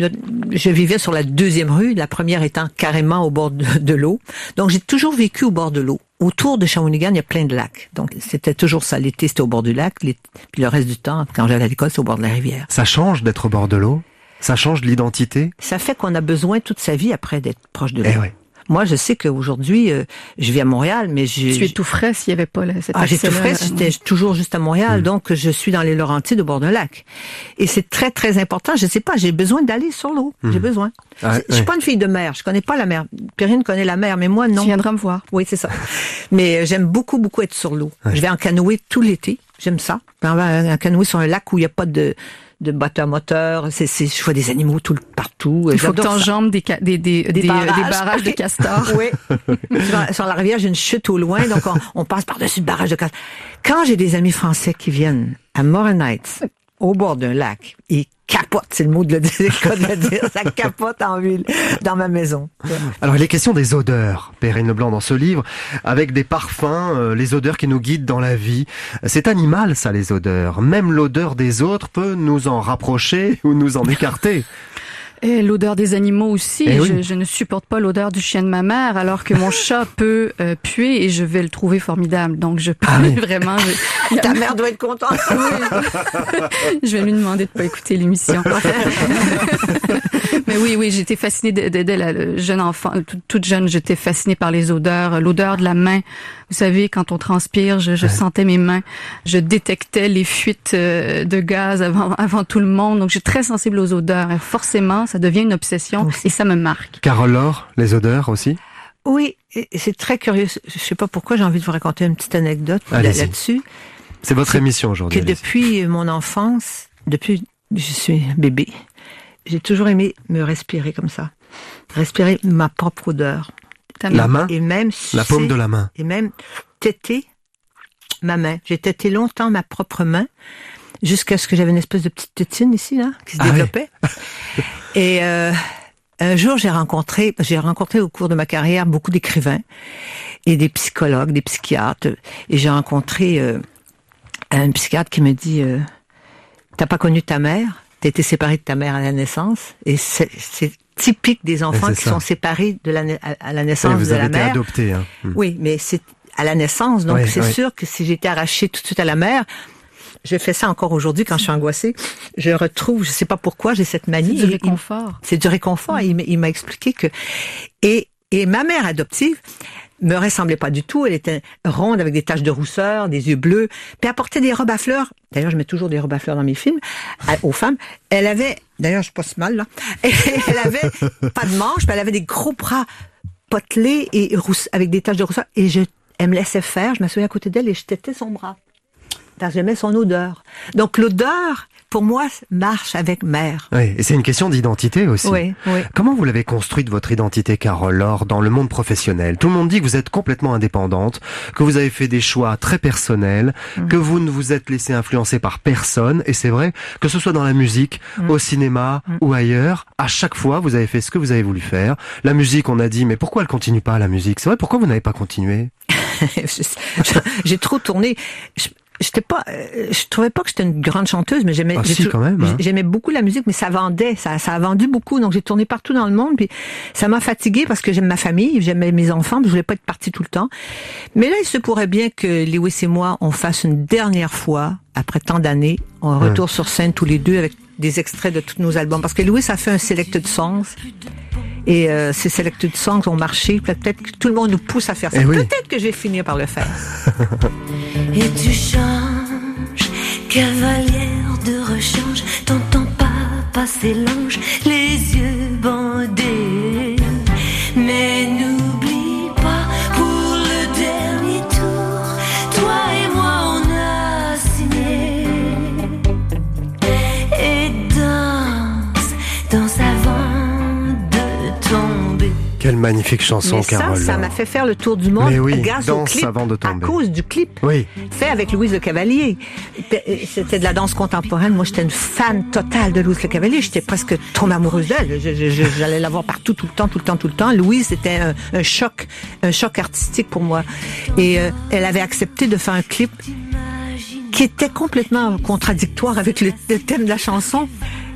[SPEAKER 8] je vivais sur la deuxième rue, la première étant carrément au bord de, l'eau. Donc j'ai toujours vécu au bord de l'eau. Autour de Shawinigan, il y a plein de lacs. Donc c'était toujours ça. L'été, c'était au bord du lac. Puis le reste du temps, quand j'allais à l'école, c'est au bord de la rivière.
[SPEAKER 1] Ça change d'être au bord de l'eau? Ça change l'identité?
[SPEAKER 8] Ça fait qu'on a besoin toute sa vie après d'être proche de l'eau.
[SPEAKER 1] Eh
[SPEAKER 8] moi, je sais qu'aujourd'hui, euh, je vis à Montréal, mais je...
[SPEAKER 9] Tu es tout frais s'il n'y avait pas cette
[SPEAKER 8] Ah, j'ai tout frais, j'étais toujours juste à Montréal, mm. donc je suis dans les Laurentides au bord d'un lac. Et c'est très, très important. Je sais pas, j'ai besoin d'aller sur l'eau. J'ai mm. besoin. Ah, je suis pas une fille de mer, je connais pas la mer. Perrine connaît la mer, mais moi, non.
[SPEAKER 9] Tu viendras me voir.
[SPEAKER 8] Oui, c'est ça. mais euh, j'aime beaucoup, beaucoup être sur l'eau. Je vais en canoë tout l'été. J'aime ça. Un canoë sur un lac où il n'y a pas de de bateaux à moteur. C'est, c'est, je vois des animaux tout partout.
[SPEAKER 9] Il faut que t'enjambes des, des, des, des, barrages. de castors.
[SPEAKER 8] oui. sur, la rivière, j'ai une chute au loin, donc on, passe par-dessus le barrage de castors. Quand j'ai des amis français qui viennent à Morin Heights, au bord d'un lac. Et capote, c'est le mot de le <laughs> dire, ça capote en ville dans ma maison.
[SPEAKER 1] Alors il est question des odeurs, Perrine Leblanc dans ce livre, avec des parfums, euh, les odeurs qui nous guident dans la vie. C'est animal ça les odeurs. Même l'odeur des autres peut nous en rapprocher ou nous en écarter. <laughs>
[SPEAKER 9] Et l'odeur des animaux aussi. Eh je, ne supporte pas l'odeur du chien de ma mère, alors que mon chat <laughs> peut euh, puer et je vais le trouver formidable. Donc je peux ah vraiment. <laughs>
[SPEAKER 8] Ta mère doit être contente. <laughs>
[SPEAKER 9] je vais lui demander de pas écouter l'émission. <laughs> Mais oui, oui, j'étais fascinée dès la jeune enfant, toute jeune, j'étais fascinée par les odeurs, l'odeur de la main. Vous savez, quand on transpire, je, je sentais mes mains, je détectais les fuites euh, de gaz avant, <laughs> avant tout le monde. Donc, j'ai très sensible aux odeurs. Et forcément, ça devient une obsession et ça me marque.
[SPEAKER 1] Carole Laure, les odeurs aussi?
[SPEAKER 8] Oui, c'est très curieux. Je sais pas pourquoi j'ai envie de vous raconter une petite anecdote là-dessus.
[SPEAKER 1] C'est votre émission aujourd'hui.
[SPEAKER 8] Que depuis mon enfance, depuis que je suis bébé, j'ai toujours aimé me respirer comme ça. Respirer ma propre odeur.
[SPEAKER 1] La main?
[SPEAKER 8] Et même
[SPEAKER 1] La paume de la main.
[SPEAKER 8] Et même téter ma main. J'ai tété longtemps ma propre main jusqu'à ce que j'avais une espèce de petite tétine ici là qui se ah développait. <laughs> et euh, un jour, j'ai rencontré, j'ai rencontré au cours de ma carrière beaucoup d'écrivains et des psychologues, des psychiatres, et j'ai rencontré euh, un psychiatre qui me dit euh, "T'as pas connu ta mère? T'as été séparé de ta mère à la naissance." Et c'est typique des enfants qui sont séparés de la, à la naissance
[SPEAKER 1] vous
[SPEAKER 8] de la
[SPEAKER 1] été
[SPEAKER 8] mère.
[SPEAKER 1] Adopté, hein.
[SPEAKER 8] Hmm. Oui, mais c'est à la naissance, donc c'est sûr que si j'étais arrachée tout de suite à la mère, je fais ça encore aujourd'hui quand je suis angoissée. Je retrouve, je sais pas pourquoi, j'ai cette manie.
[SPEAKER 9] C'est du réconfort.
[SPEAKER 8] C'est du réconfort. Il m'a expliqué que et et ma mère adoptive me ressemblait pas du tout. Elle était ronde avec des taches de rousseur, des yeux bleus, puis elle portait des robes à fleurs. D'ailleurs, je mets toujours des robes à fleurs dans mes films aux femmes. Elle avait, d'ailleurs, je passe mal là. <laughs> Elle avait pas de manches, mais elle avait des gros bras potelés et rousse, avec des taches de rousseur. Et je, elle me laissait faire. Je m'assoyais à côté d'elle et je tétais son bras parce que j'aimais son odeur. Donc l'odeur, pour moi, marche avec mère.
[SPEAKER 1] Oui, et c'est une question d'identité aussi.
[SPEAKER 8] Oui, oui.
[SPEAKER 1] Comment vous l'avez construite votre identité, Carole, Laure, dans le monde professionnel? Tout le monde dit que vous êtes complètement indépendante, que vous avez fait des choix très personnels, mm. que vous ne vous êtes laissé influencer par personne, et c'est vrai, que ce soit dans la musique, mm. au cinéma mm. ou ailleurs, à chaque fois, vous avez fait ce que vous avez voulu faire. La musique, on a dit, mais pourquoi elle continue pas, la musique? C'est vrai, pourquoi vous n'avez pas continué? <laughs>
[SPEAKER 8] J'ai trop tourné j'étais pas euh, je trouvais pas que j'étais une grande chanteuse mais j'aimais
[SPEAKER 1] ah, hein.
[SPEAKER 8] j'aimais beaucoup la musique mais ça vendait ça ça a vendu beaucoup. Donc j'ai tourné partout dans le monde puis ça m'a fatiguée parce que j'aime ma famille j'aimais mes enfants je voulais pas être partie tout le temps. Mais là il se pourrait bien que Lewis et moi on fasse une dernière fois après tant d'années on retourne sur scène tous les deux avec des extraits de tous nos albums parce que Louis a fait un selected songs et euh, ces selected songs ont marché. Peut-être que tout le monde nous pousse à faire ça. Eh Peut-être que je vais finir par le faire. <laughs>
[SPEAKER 10] et tu changes, cavalière de rechange, t'entends pas passer l'ange, les yeux bandés. Mais n'oublie
[SPEAKER 1] quelle magnifique chanson,
[SPEAKER 8] Carole. Ça, ça m'a fait faire le tour du monde
[SPEAKER 1] oui,
[SPEAKER 8] grâce au clip,
[SPEAKER 1] avant de tomber.
[SPEAKER 8] à cause du clip
[SPEAKER 1] oui.
[SPEAKER 8] fait avec Louise Le Cavalier. C'était de la danse contemporaine. Moi, j'étais une fan totale de Louise Le Cavalier. J'étais presque trop amoureuse d'elle. J'allais la voir partout, tout le temps, tout le temps, tout le temps. Louise, c'était un, choc, un choc artistique pour moi. Et euh, elle avait accepté de faire un clip qui était complètement contradictoire avec le thème de la chanson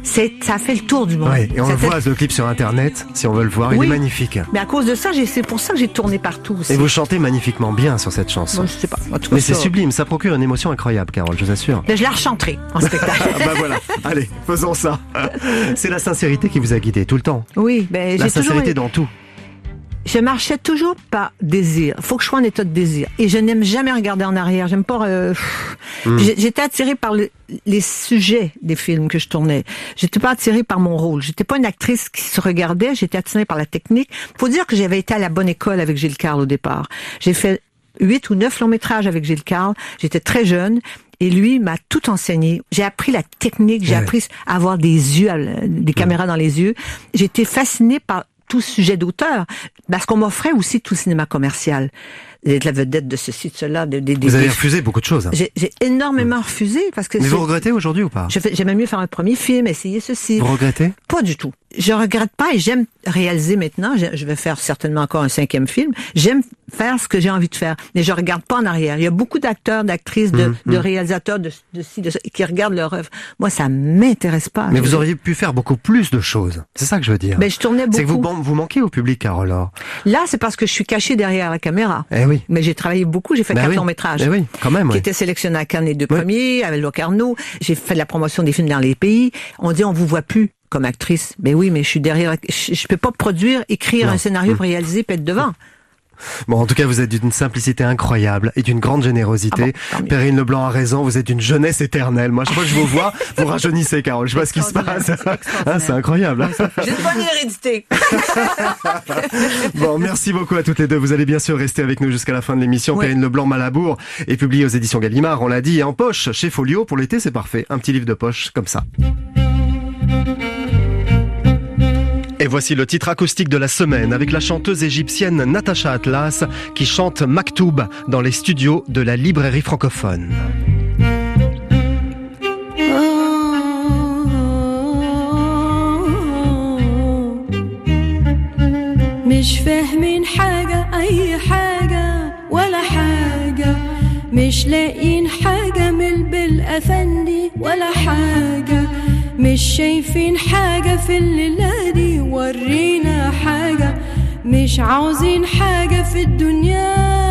[SPEAKER 8] c'est ça fait le tour du monde.
[SPEAKER 1] Oui, et on le voit le clip sur internet, si on veut le voir, il est magnifique.
[SPEAKER 8] Mais à cause de ça, c'est pour ça que j'ai tourné partout. Aussi.
[SPEAKER 1] Et vous chantez magnifiquement bien sur cette chanson.
[SPEAKER 8] Bon, je sais pas.
[SPEAKER 1] Mais c'est sublime, ça procure une émotion incroyable, Carole, je vous assure.
[SPEAKER 8] Mais je la rechanterai en spectacle. <laughs>
[SPEAKER 1] bah voilà, allez, faisons ça. C'est la sincérité qui vous a guidé tout le temps.
[SPEAKER 8] Oui, ben
[SPEAKER 1] la sincérité dans tout
[SPEAKER 8] je marchais toujours par désir. Faut que je sois en état de désir. Et je n'aime jamais regarder en arrière. J'aime pas. Euh, hmm. J'étais attirée par les sujets des films que je tournais. J'étais pas attirée par mon rôle. J'étais pas une actrice qui se regardait. J'étais attirée par la technique. Faut dire que j'avais été à la bonne école avec Gilles Carle au départ. J'ai fait huit ou neuf longs métrages avec Gilles Carle. J'étais très jeune. Et lui m'a tout enseigné. J'ai appris la technique, j'ai appris à avoir des yeux, des caméras dans les yeux. J'étais fascinée par tout sujet d'auteur, parce qu'on m'offrait aussi tout cinéma commercial. D'être la vedette de ceci, de cela. De, de,
[SPEAKER 1] vous avez refusé beaucoup de choses. Hein.
[SPEAKER 8] J'ai énormément mmh. refusé parce que.
[SPEAKER 1] Mais vous regrettez aujourd'hui ou pas
[SPEAKER 8] J'aimais mieux faire un premier film, essayer ceci.
[SPEAKER 1] Vous regrettez
[SPEAKER 8] Pas du tout. Je regrette pas et j'aime réaliser maintenant. Je vais faire certainement encore un cinquième film. J'aime faire ce que j'ai envie de faire, mais je regarde pas en arrière. Il y a beaucoup d'acteurs, d'actrices, de, mmh, de, réalisateurs de, de, de, qui regardent leur œuvre. Moi, ça m'intéresse pas.
[SPEAKER 1] Mais vous auriez pu faire beaucoup plus de choses. C'est ça que je veux dire.
[SPEAKER 8] Mais ben, je tournais beaucoup.
[SPEAKER 1] C'est que vous, vous manquez au public, Carole.
[SPEAKER 8] Là, c'est parce que je suis cachée derrière la caméra.
[SPEAKER 1] Eh oui.
[SPEAKER 8] Mais j'ai travaillé beaucoup. J'ai fait ben quatre longs métrages.
[SPEAKER 1] Eh oui, quand même.
[SPEAKER 8] Qui étaient sélectionnés à Cannes les deux premiers, avec Locarno. J'ai fait de la promotion des films dans les pays. On dit on vous voit plus comme actrice. Mais oui, mais je suis derrière. Je, je peux pas produire, écrire un scénario, pour réaliser, peut être devant.
[SPEAKER 1] Bon, en tout cas, vous êtes d'une simplicité incroyable et d'une grande générosité. Ah Perrine Leblanc a raison, vous êtes d'une jeunesse éternelle. Moi, chaque fois que je vous vois, <laughs> vous rajeunissez, Carole. Je sais pas ce qui se passe. Ah, c'est incroyable.
[SPEAKER 8] J'ai une bonne hérédité. <laughs>
[SPEAKER 1] bon, merci beaucoup à toutes les deux. Vous allez bien sûr rester avec nous jusqu'à la fin de l'émission. Perrine Leblanc Malabour est publié aux éditions Gallimard, on l'a dit, en poche chez Folio. Pour l'été, c'est parfait. Un petit livre de poche comme ça. Et voici le titre acoustique de la semaine avec la chanteuse égyptienne Natacha Atlas qui chante Maktoub dans les studios de la librairie francophone.
[SPEAKER 10] مش فاهمين حاجة أي حاجة ولا حاجة مش لاقيين حاجة من بالأفندي ولا حاجة مش شايفين حاجة في الليلة دي ورينا حاجة. مش عاوزين حاجة في الدنيا.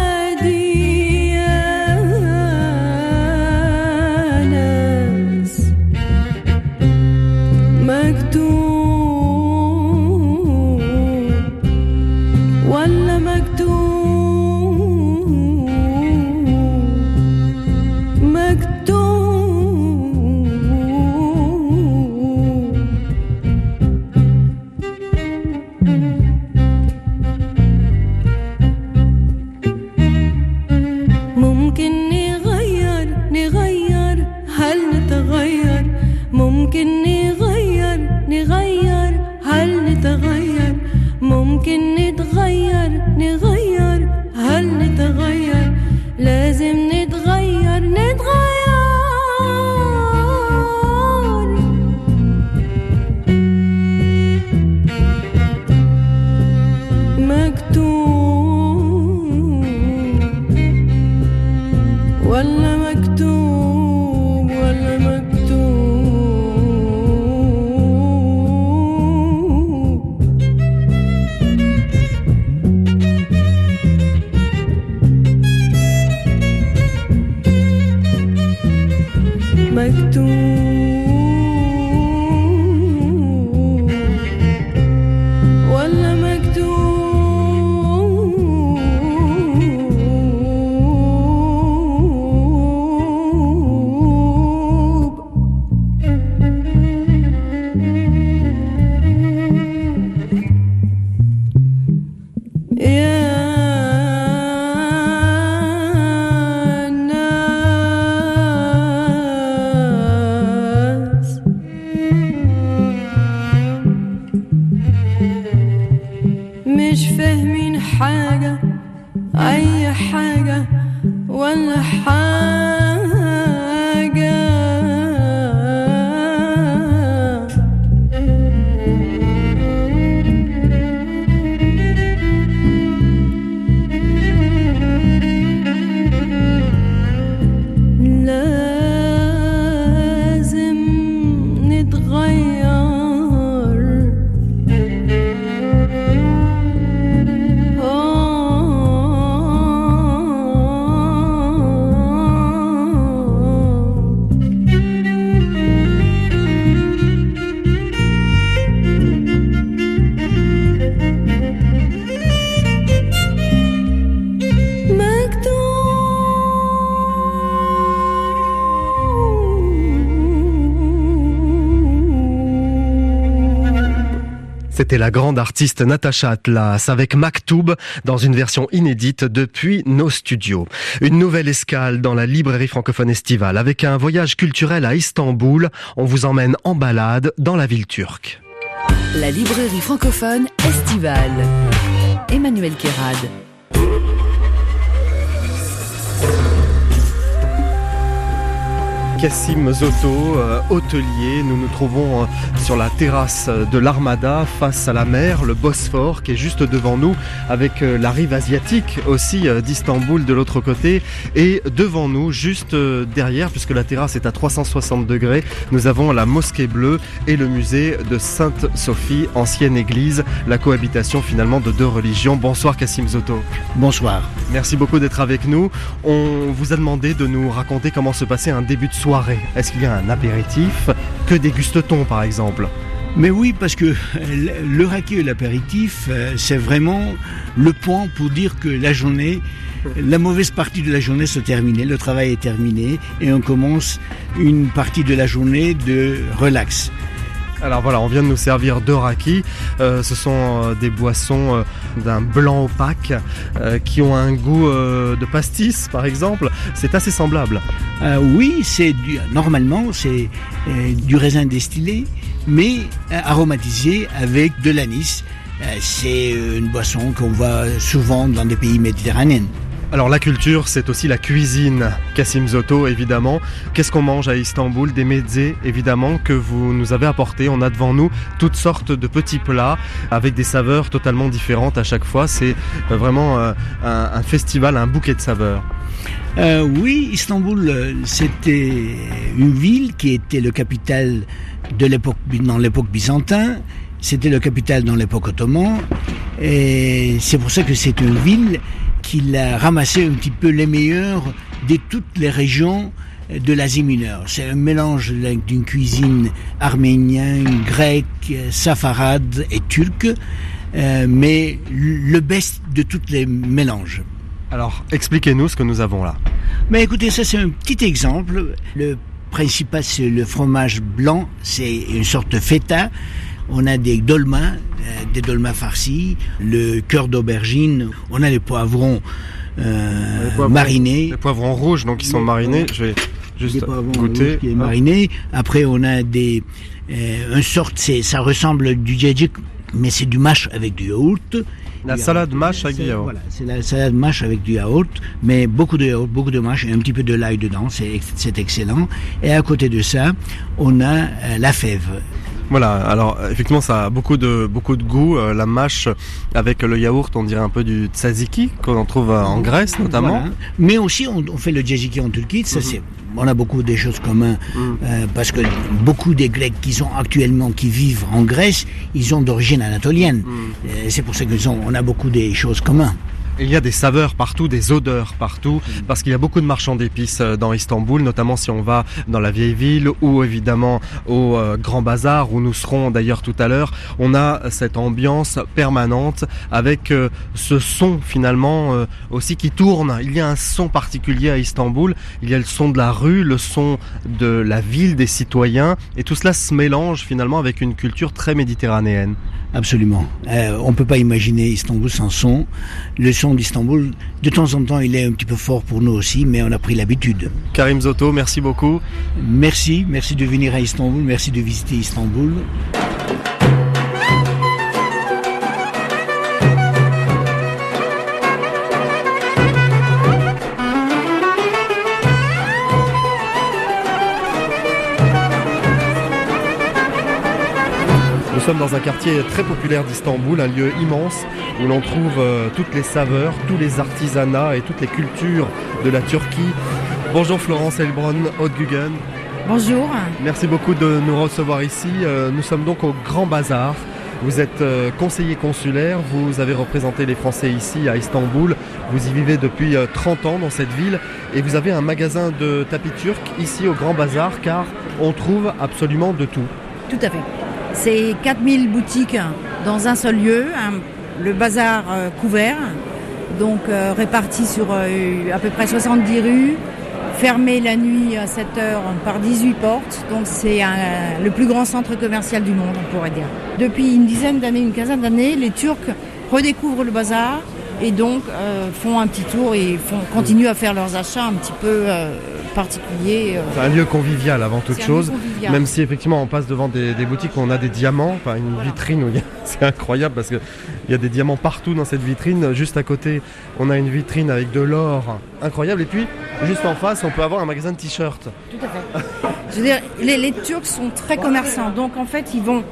[SPEAKER 1] C'était la grande artiste Natacha Atlas avec Maktoub dans une version inédite depuis nos studios. Une nouvelle escale dans la librairie francophone estivale avec un voyage culturel à Istanbul. On vous emmène en balade dans la ville turque.
[SPEAKER 2] La librairie francophone estivale. Emmanuel Kérad.
[SPEAKER 1] Cassim Zoto, euh, hôtelier. Nous nous trouvons euh, sur la terrasse de l'Armada face à la mer, le Bosphore qui est juste devant nous avec euh, la rive asiatique aussi d'Istanbul de l'autre côté et devant nous juste derrière puisque la terrasse est à 360 degrés, nous avons la mosquée bleue et le musée de Sainte-Sophie, ancienne église, la cohabitation finalement de deux religions. Bonsoir Cassim Zoto.
[SPEAKER 11] Bonsoir.
[SPEAKER 1] Merci beaucoup d'être avec nous. On vous a demandé de nous raconter comment se passait un début de soirée est-ce qu'il y a un apéritif? Que déguste-t-on par exemple?
[SPEAKER 11] Mais oui, parce que le raquet et l'apéritif, euh, c'est vraiment le point pour dire que la journée, la mauvaise partie de la journée se terminée, le travail est terminé et on commence une partie de la journée de relax.
[SPEAKER 1] Alors voilà, on vient de nous servir deux raki. Euh, ce sont euh, des boissons euh, d'un blanc opaque qui ont un goût de pastis, par exemple. C'est assez semblable.
[SPEAKER 11] oui, c'est normalement c'est du raisin distillé, mais aromatisé avec de l'anis. c'est une boisson qu'on voit souvent dans des pays méditerranéens.
[SPEAKER 1] Alors la culture, c'est aussi la cuisine. Kassim Zoto, évidemment. Qu'est-ce qu'on mange à Istanbul? Des mezzés, évidemment, que vous nous avez apportés. On a devant nous toutes sortes de petits plats avec des saveurs totalement différentes à chaque fois. C'est euh, vraiment euh, un, festival, un bouquet de saveurs.
[SPEAKER 11] Euh, oui, Istanbul, c'était une ville qui était le capital de l'époque, dans l'époque byzantin. C'était le capital dans l'époque ottoman. Et c'est pour ça que c'est une ville qu'il a ramassé un petit peu les meilleurs de toutes les régions de l'Asie mineure. C'est un mélange d'une cuisine arménienne, grecque, safarade et turque, euh, mais le best de tous les mélanges.
[SPEAKER 1] Alors, expliquez-nous ce que nous avons là.
[SPEAKER 11] Mais écoutez, ça c'est un petit exemple. Le principal, c'est le fromage blanc, c'est une sorte de feta. On a des dolmens, euh, des dolmens farcis, le cœur d'aubergine, on a les poivrons, euh, marinés.
[SPEAKER 1] Les poivrons rouges, donc ils sont marinés. Je vais juste goûter.
[SPEAKER 11] Qui est mariné. Après, on a des, euh, une sorte, c'est, ça ressemble du djadjik, mais c'est du mâche avec du yaourt.
[SPEAKER 1] La salade mâche avec du yaourt.
[SPEAKER 11] Voilà, c'est la salade mâche avec du yaourt, mais beaucoup de yaourt, beaucoup de mâche et un petit peu de l'ail dedans, c'est, c'est excellent. Et à côté de ça, on a euh, la fève.
[SPEAKER 1] Voilà, alors effectivement ça a beaucoup de beaucoup de goût. Euh, la mâche avec le yaourt, on dirait un peu du tzatziki qu'on en trouve euh, en Grèce notamment.
[SPEAKER 11] Mais aussi on, fait le tzatziki en Turquie. Ça mhm. c'est, on a beaucoup de choses communes mhm. euh, parce que beaucoup des Grecs qui sont actuellement qui vivent en Grèce, ils ont d'origine anatolienne. Mhm. c'est pour ça que on a beaucoup des choses communes.
[SPEAKER 1] Il y a des saveurs partout, des odeurs partout, parce qu'il y a beaucoup de marchands d'épices euh, dans Istanbul, notamment si on va dans la vieille ville ou évidemment au euh, Grand Bazar, où nous serons d'ailleurs tout à l'heure. On a cette ambiance permanente avec euh, ce son finalement aussi qui tourne. Il y a un son particulier à Istanbul. Il y a le son de la rue, le son de la ville, des citoyens, et tout cela se mélange finalement avec une culture très méditerranéenne.
[SPEAKER 11] Absolument. on peut pas imaginer Istanbul sans son. Le son d'Istanbul, de temps en temps, il est un petit peu fort pour nous aussi, mais on a pris l'habitude.
[SPEAKER 1] Karim Zoto, merci beaucoup.
[SPEAKER 11] Merci, merci de venir à Istanbul, merci de visiter Istanbul.
[SPEAKER 1] Sommes dans un quartier très populaire d'Istanbul, un lieu immense où l'on trouve euh, toutes les saveurs, tous les artisanats et toutes les cultures de la Turquie. Bonjour Florence Elbron, Haute Guggen.
[SPEAKER 12] Bonjour.
[SPEAKER 1] Merci beaucoup de nous recevoir ici. Euh, nous sommes donc au Grand Bazar. Vous êtes euh, conseiller consulaire, vous avez représenté les Français ici à Istanbul, vous y vivez depuis 30 ans dans cette ville et vous avez un magasin de tapis turcs ici au Grand Bazar car on trouve absolument de tout.
[SPEAKER 12] Tout à fait. C'est 4000 boutiques dans un seul lieu, le bazar euh, couvert, donc euh, réparti sur euh, à peu près 70 rues, fermé la nuit à 7 heures par 18 portes. Donc c'est le plus grand centre commercial du monde, on pourrait dire. Depuis une dizaine d'années, une quinzaine d'années, les Turcs redécouvrent le bazar et donc font un petit tour et continuent à faire leurs achats un petit peu particulier.
[SPEAKER 1] Euh. C'est un lieu convivial avant toute chose. Même si effectivement on passe devant des, boutiques où on a des diamants, enfin une vitrine où <laughs> c'est incroyable parce qu'il y a des diamants partout dans cette vitrine. Juste à côté, on a une vitrine avec de l'or incroyable. Et puis Juste en face, on peut avoir un magasin de t-shirts.
[SPEAKER 12] Tout à fait. Je veux dire, les, les Turcs sont très commerçants, donc en fait, ils vont,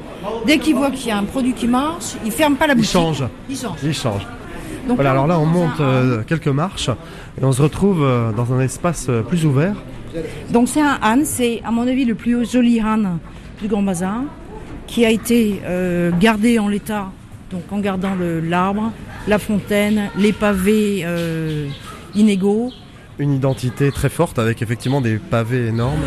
[SPEAKER 12] dès qu'ils voient qu'il y a un produit qui marche, ils ferment pas la
[SPEAKER 1] Ils
[SPEAKER 12] boutique.
[SPEAKER 1] changent.
[SPEAKER 12] Ils changent.
[SPEAKER 1] Ils changent.
[SPEAKER 12] Donc
[SPEAKER 1] voilà, alors là, on
[SPEAKER 12] un-
[SPEAKER 1] monte euh, quelques marches et on se retrouve euh, dans un espace euh, plus ouvert.
[SPEAKER 12] Donc c'est un Han, c'est à mon avis le plus joli Han du Grand Bazar, qui a été euh, gardé en l'état, donc en gardant le- l'arbre, la fontaine, les pavés euh, inégaux.
[SPEAKER 1] Une identité très forte avec effectivement des pavés énormes.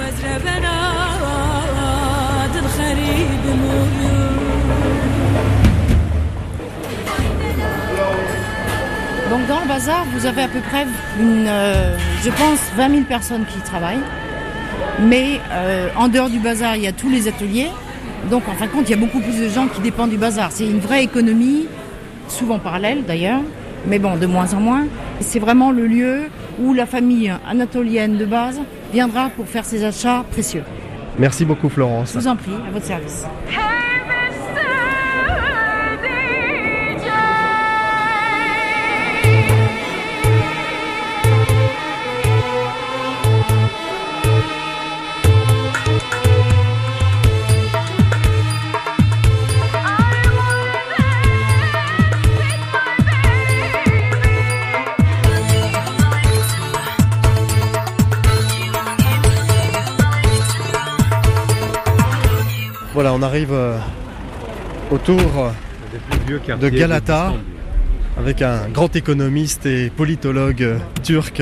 [SPEAKER 12] Donc dans le bazar, vous avez à peu près, une, euh, je pense, 20 000 personnes qui y travaillent. Mais euh, en dehors du bazar, il y a tous les ateliers. Donc en fin de compte, il y a beaucoup plus de gens qui dépendent du bazar. C'est une vraie économie, souvent parallèle d'ailleurs, mais bon, de moins en moins. Et C'est vraiment le lieu où la famille anatolienne de base viendra pour faire ses achats précieux.
[SPEAKER 1] Merci beaucoup Florence.
[SPEAKER 12] Je vous en prie, à votre service.
[SPEAKER 1] Arrive euh, autour euh, de Galata avec un grand économiste et politologue euh, turc.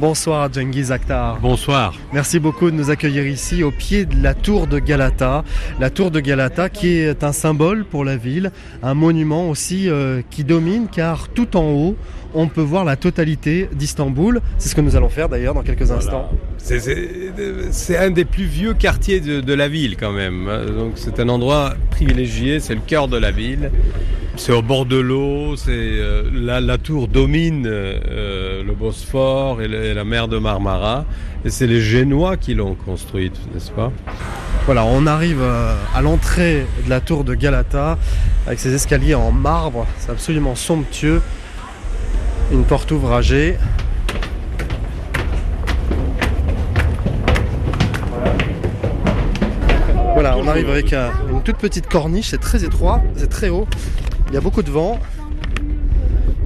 [SPEAKER 1] Bonsoir Cengiz Akhtar.
[SPEAKER 13] Bonsoir.
[SPEAKER 1] Merci beaucoup de nous accueillir ici au pied de la tour de Galata. La tour de Galata qui est un symbole pour la ville, un monument aussi euh, qui domine car tout en haut on peut voir la totalité d'Istanbul. C'est ce que nous allons faire d'ailleurs dans quelques instants.
[SPEAKER 13] C'est- un des plus vieux quartiers de, la ville quand même. Donc c'est un endroit privilégié, c'est le cœur de la ville. C'est au bord de l'eau, euh, la, tour domine euh, le Bosphore et, la mer de Marmara. Et c'est les Génois qui l'ont construite, n'est-ce pas?
[SPEAKER 1] Voilà, on arrive euh, à l'entrée de la tour de Galata avec ces escaliers en marbre. C'est absolument somptueux. Une porte ouvragée. Voilà, on arrive avec un- une toute petite corniche. C'est très étroit, c'est très haut. Il y a beaucoup de vent.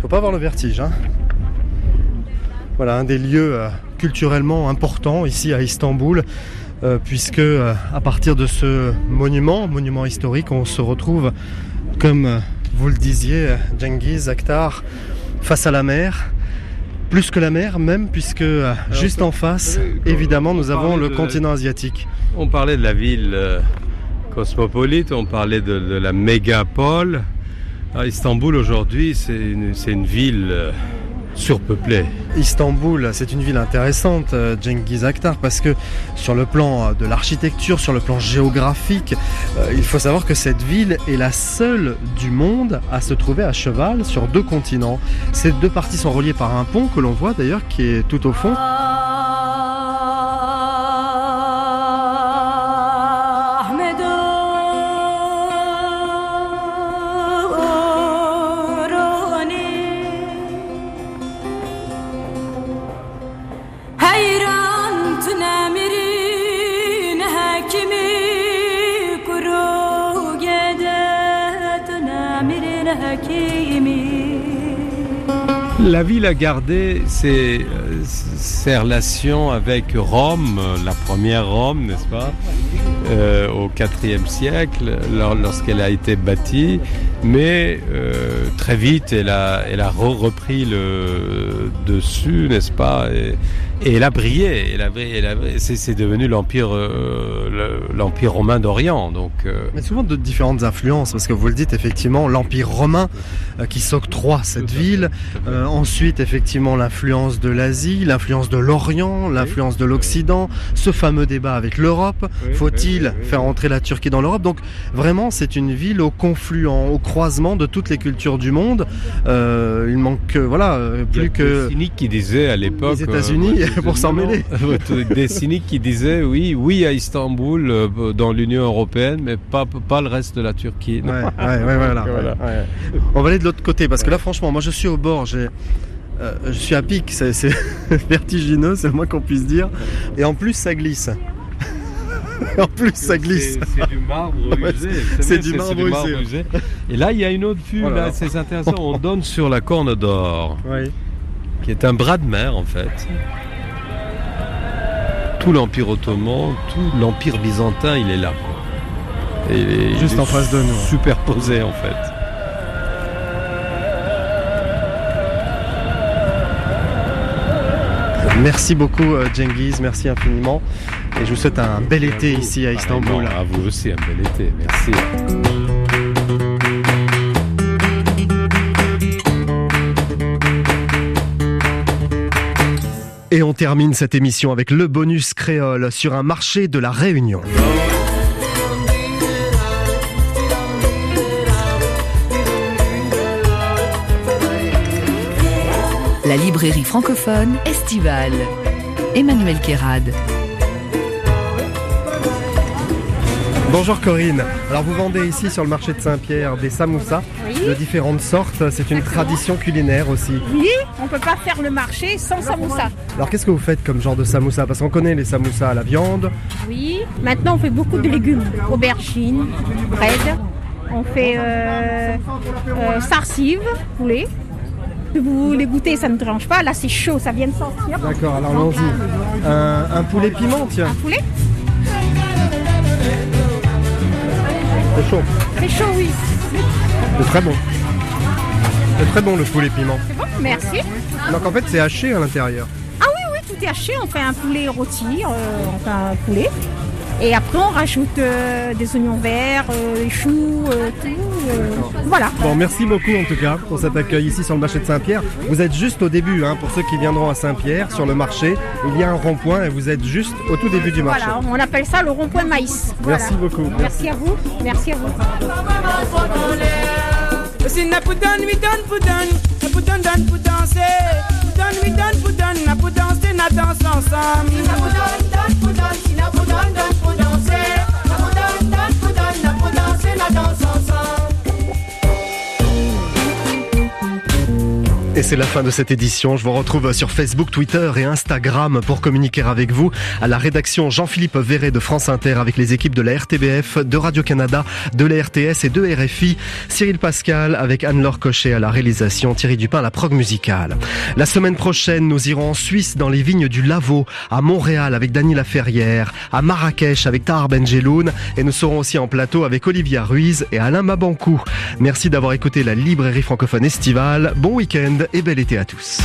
[SPEAKER 1] Faut pas avoir le vertige. hein. Voilà, un des lieux euh, culturellement importants ici à Istanbul, euh, puisque euh, à partir de ce monument, monument historique, on se retrouve, comme vous le disiez, Cengiz Akhtar, face à la mer. Plus que la mer même, puisque euh, juste en face, évidemment, nous avons le continent asiatique.
[SPEAKER 13] On parlait de la ville euh, cosmopolite, on parlait de, de la mégapole. À Istanbul aujourd'hui, c'est une, c'est une ville euh, surpeuplée.
[SPEAKER 1] Istanbul, c'est une ville intéressante, euh, Cengiz Akhtar, parce que sur le plan euh, de l'architecture, sur le plan géographique, euh, il faut savoir que cette ville est la seule du monde à se trouver à cheval sur deux continents. Ces deux parties sont reliées par un pont que l'on voit d'ailleurs qui est tout au fond.
[SPEAKER 13] La ville a gardé ses, euh, ses relations avec Rome, la première Rome, n'est-ce pas, euh, au IVe siècle, lor- lorsqu'elle a été bâtie. Mais euh, très vite, elle a, elle a re- repris le dessus, n'est-ce pas, et, et elle a brillé. Elle a, brillé- elle a brillé. c'est, devenu l'empire, euh, le- l'empire romain d'Orient. Donc, euh,
[SPEAKER 1] Mais souvent de différentes influences, parce que vous le dites effectivement, l'Empire romain qui s'octroie cette ville, ensuite effectivement l'influence de l'Asie, l'influence de l'Orient, l'influence de l'Occident, ce fameux débat avec l'Europe, faut-il faire entrer la Turquie dans l'Europe? Donc vraiment c'est une ville au confluent, au croisement de toutes les cultures du monde. Euh, il manque que, voilà, euh, plus que...
[SPEAKER 13] des cyniques qui disaient à l'époque.
[SPEAKER 1] Les États-Unis
[SPEAKER 13] euh, <laughs>
[SPEAKER 1] pour s'en mêler. <laughs>
[SPEAKER 13] des cyniques qui disaient oui, oui à Istanbul, euh, dans l'Union européenne, mais pas, pas le reste de la Turquie.
[SPEAKER 1] Ouais, ouais, <laughs> ouais, voilà,
[SPEAKER 13] Voilà.
[SPEAKER 1] ouais, ouais. On va aller de l'autre côté parce que là, franchement, moi je suis au bord, j'ai Euh, je suis à pic, c'est vertigineux, c'est le moins qu'on puisse dire. Et en plus, ça glisse. En plus, ça glisse.
[SPEAKER 13] C'est du marbre <laughs> usé.
[SPEAKER 1] c'est du, marbre usé.
[SPEAKER 13] Et là, il y a une autre vue, là, c'est intéressant. On donne sur la Corne d'Or, qui est un bras de mer, en fait. Tout l'Empire ottoman, tout l'Empire byzantin, il est là.
[SPEAKER 1] Et il est, Juste en face de nous.
[SPEAKER 13] Superposé, en fait.
[SPEAKER 1] Merci beaucoup euh, Jengiz, merci infiniment. Et je vous souhaite un bel été ici à Istanbul.
[SPEAKER 13] à vous aussi un bel été, merci.
[SPEAKER 1] Et on termine cette émission avec le bonus créole sur un marché de la Réunion.
[SPEAKER 2] La librairie francophone estivale. Emmanuel Kérad.
[SPEAKER 1] Bonjour Corinne. Alors vous vendez ici sur le marché de Saint-Pierre des samoussas de différentes sortes. C'est une tradition culinaire aussi.
[SPEAKER 14] Oui, on peut pas faire le marché sans samoussa.
[SPEAKER 1] Alors qu'est-ce que vous faites comme genre de samoussa? Parce qu'on connaît les samoussas à la viande.
[SPEAKER 14] Oui, maintenant on fait beaucoup de légumes. Aubergines, bread. On fait euh, euh, sarsive, poulet vous voulez goûter, ça ne dérange pas. Là, c'est chaud, ça vient de sortir.
[SPEAKER 1] D'accord, alors allons-y. Un, poulet piment, tiens.
[SPEAKER 14] Un poulet?
[SPEAKER 1] C'est chaud.
[SPEAKER 14] C'est chaud, oui.
[SPEAKER 1] C'est très bon. C'est très bon le poulet piment.
[SPEAKER 14] C'est bon, merci.
[SPEAKER 1] Donc en fait, c'est haché à l'intérieur.
[SPEAKER 14] Ah oui, oui, tout est haché. On fait un poulet rôti, euh, on fait un poulet. Et après, on rajoute euh, des oignons verts, euh, des choux, euh, tout. voilà.
[SPEAKER 1] Bon, merci beaucoup en tout cas pour cet accueil ici sur le marché de Saint-Pierre. Vous êtes juste au début, hein, pour ceux qui viendront à Saint-Pierre, sur le marché. Il y a un rond-point et vous êtes juste au tout début du marché.
[SPEAKER 14] Voilà, on appelle ça le rond-point maïs.
[SPEAKER 1] Merci beaucoup.
[SPEAKER 14] Merci. à vous. Merci à vous
[SPEAKER 15] danse ensemble. Si donne, danse, donne. Si donne, danse, donne, danse, donne. La vous la danse ensemble.
[SPEAKER 1] Et c'est la fin de cette édition. Je vous retrouve sur Facebook, Twitter et Instagram pour communiquer avec vous. À la rédaction Jean-Philippe Verret de France Inter avec les équipes de la RTBF, de Radio-Canada, de la RTS et de RFI. Cyril Pascal avec Anne-Laure Cochet à la réalisation. Thierry Dupin à la prog musicale. La semaine prochaine, nous irons en Suisse dans les vignes du Lavaux, à Montréal avec Dany Laferrière, à Marrakech avec Tahar Benjeloun et nous serons aussi en plateau avec Olivia Ruiz et Alain Mabankou. Merci d'avoir écouté la librairie francophone estivale. Bon week-end et bel été à tous.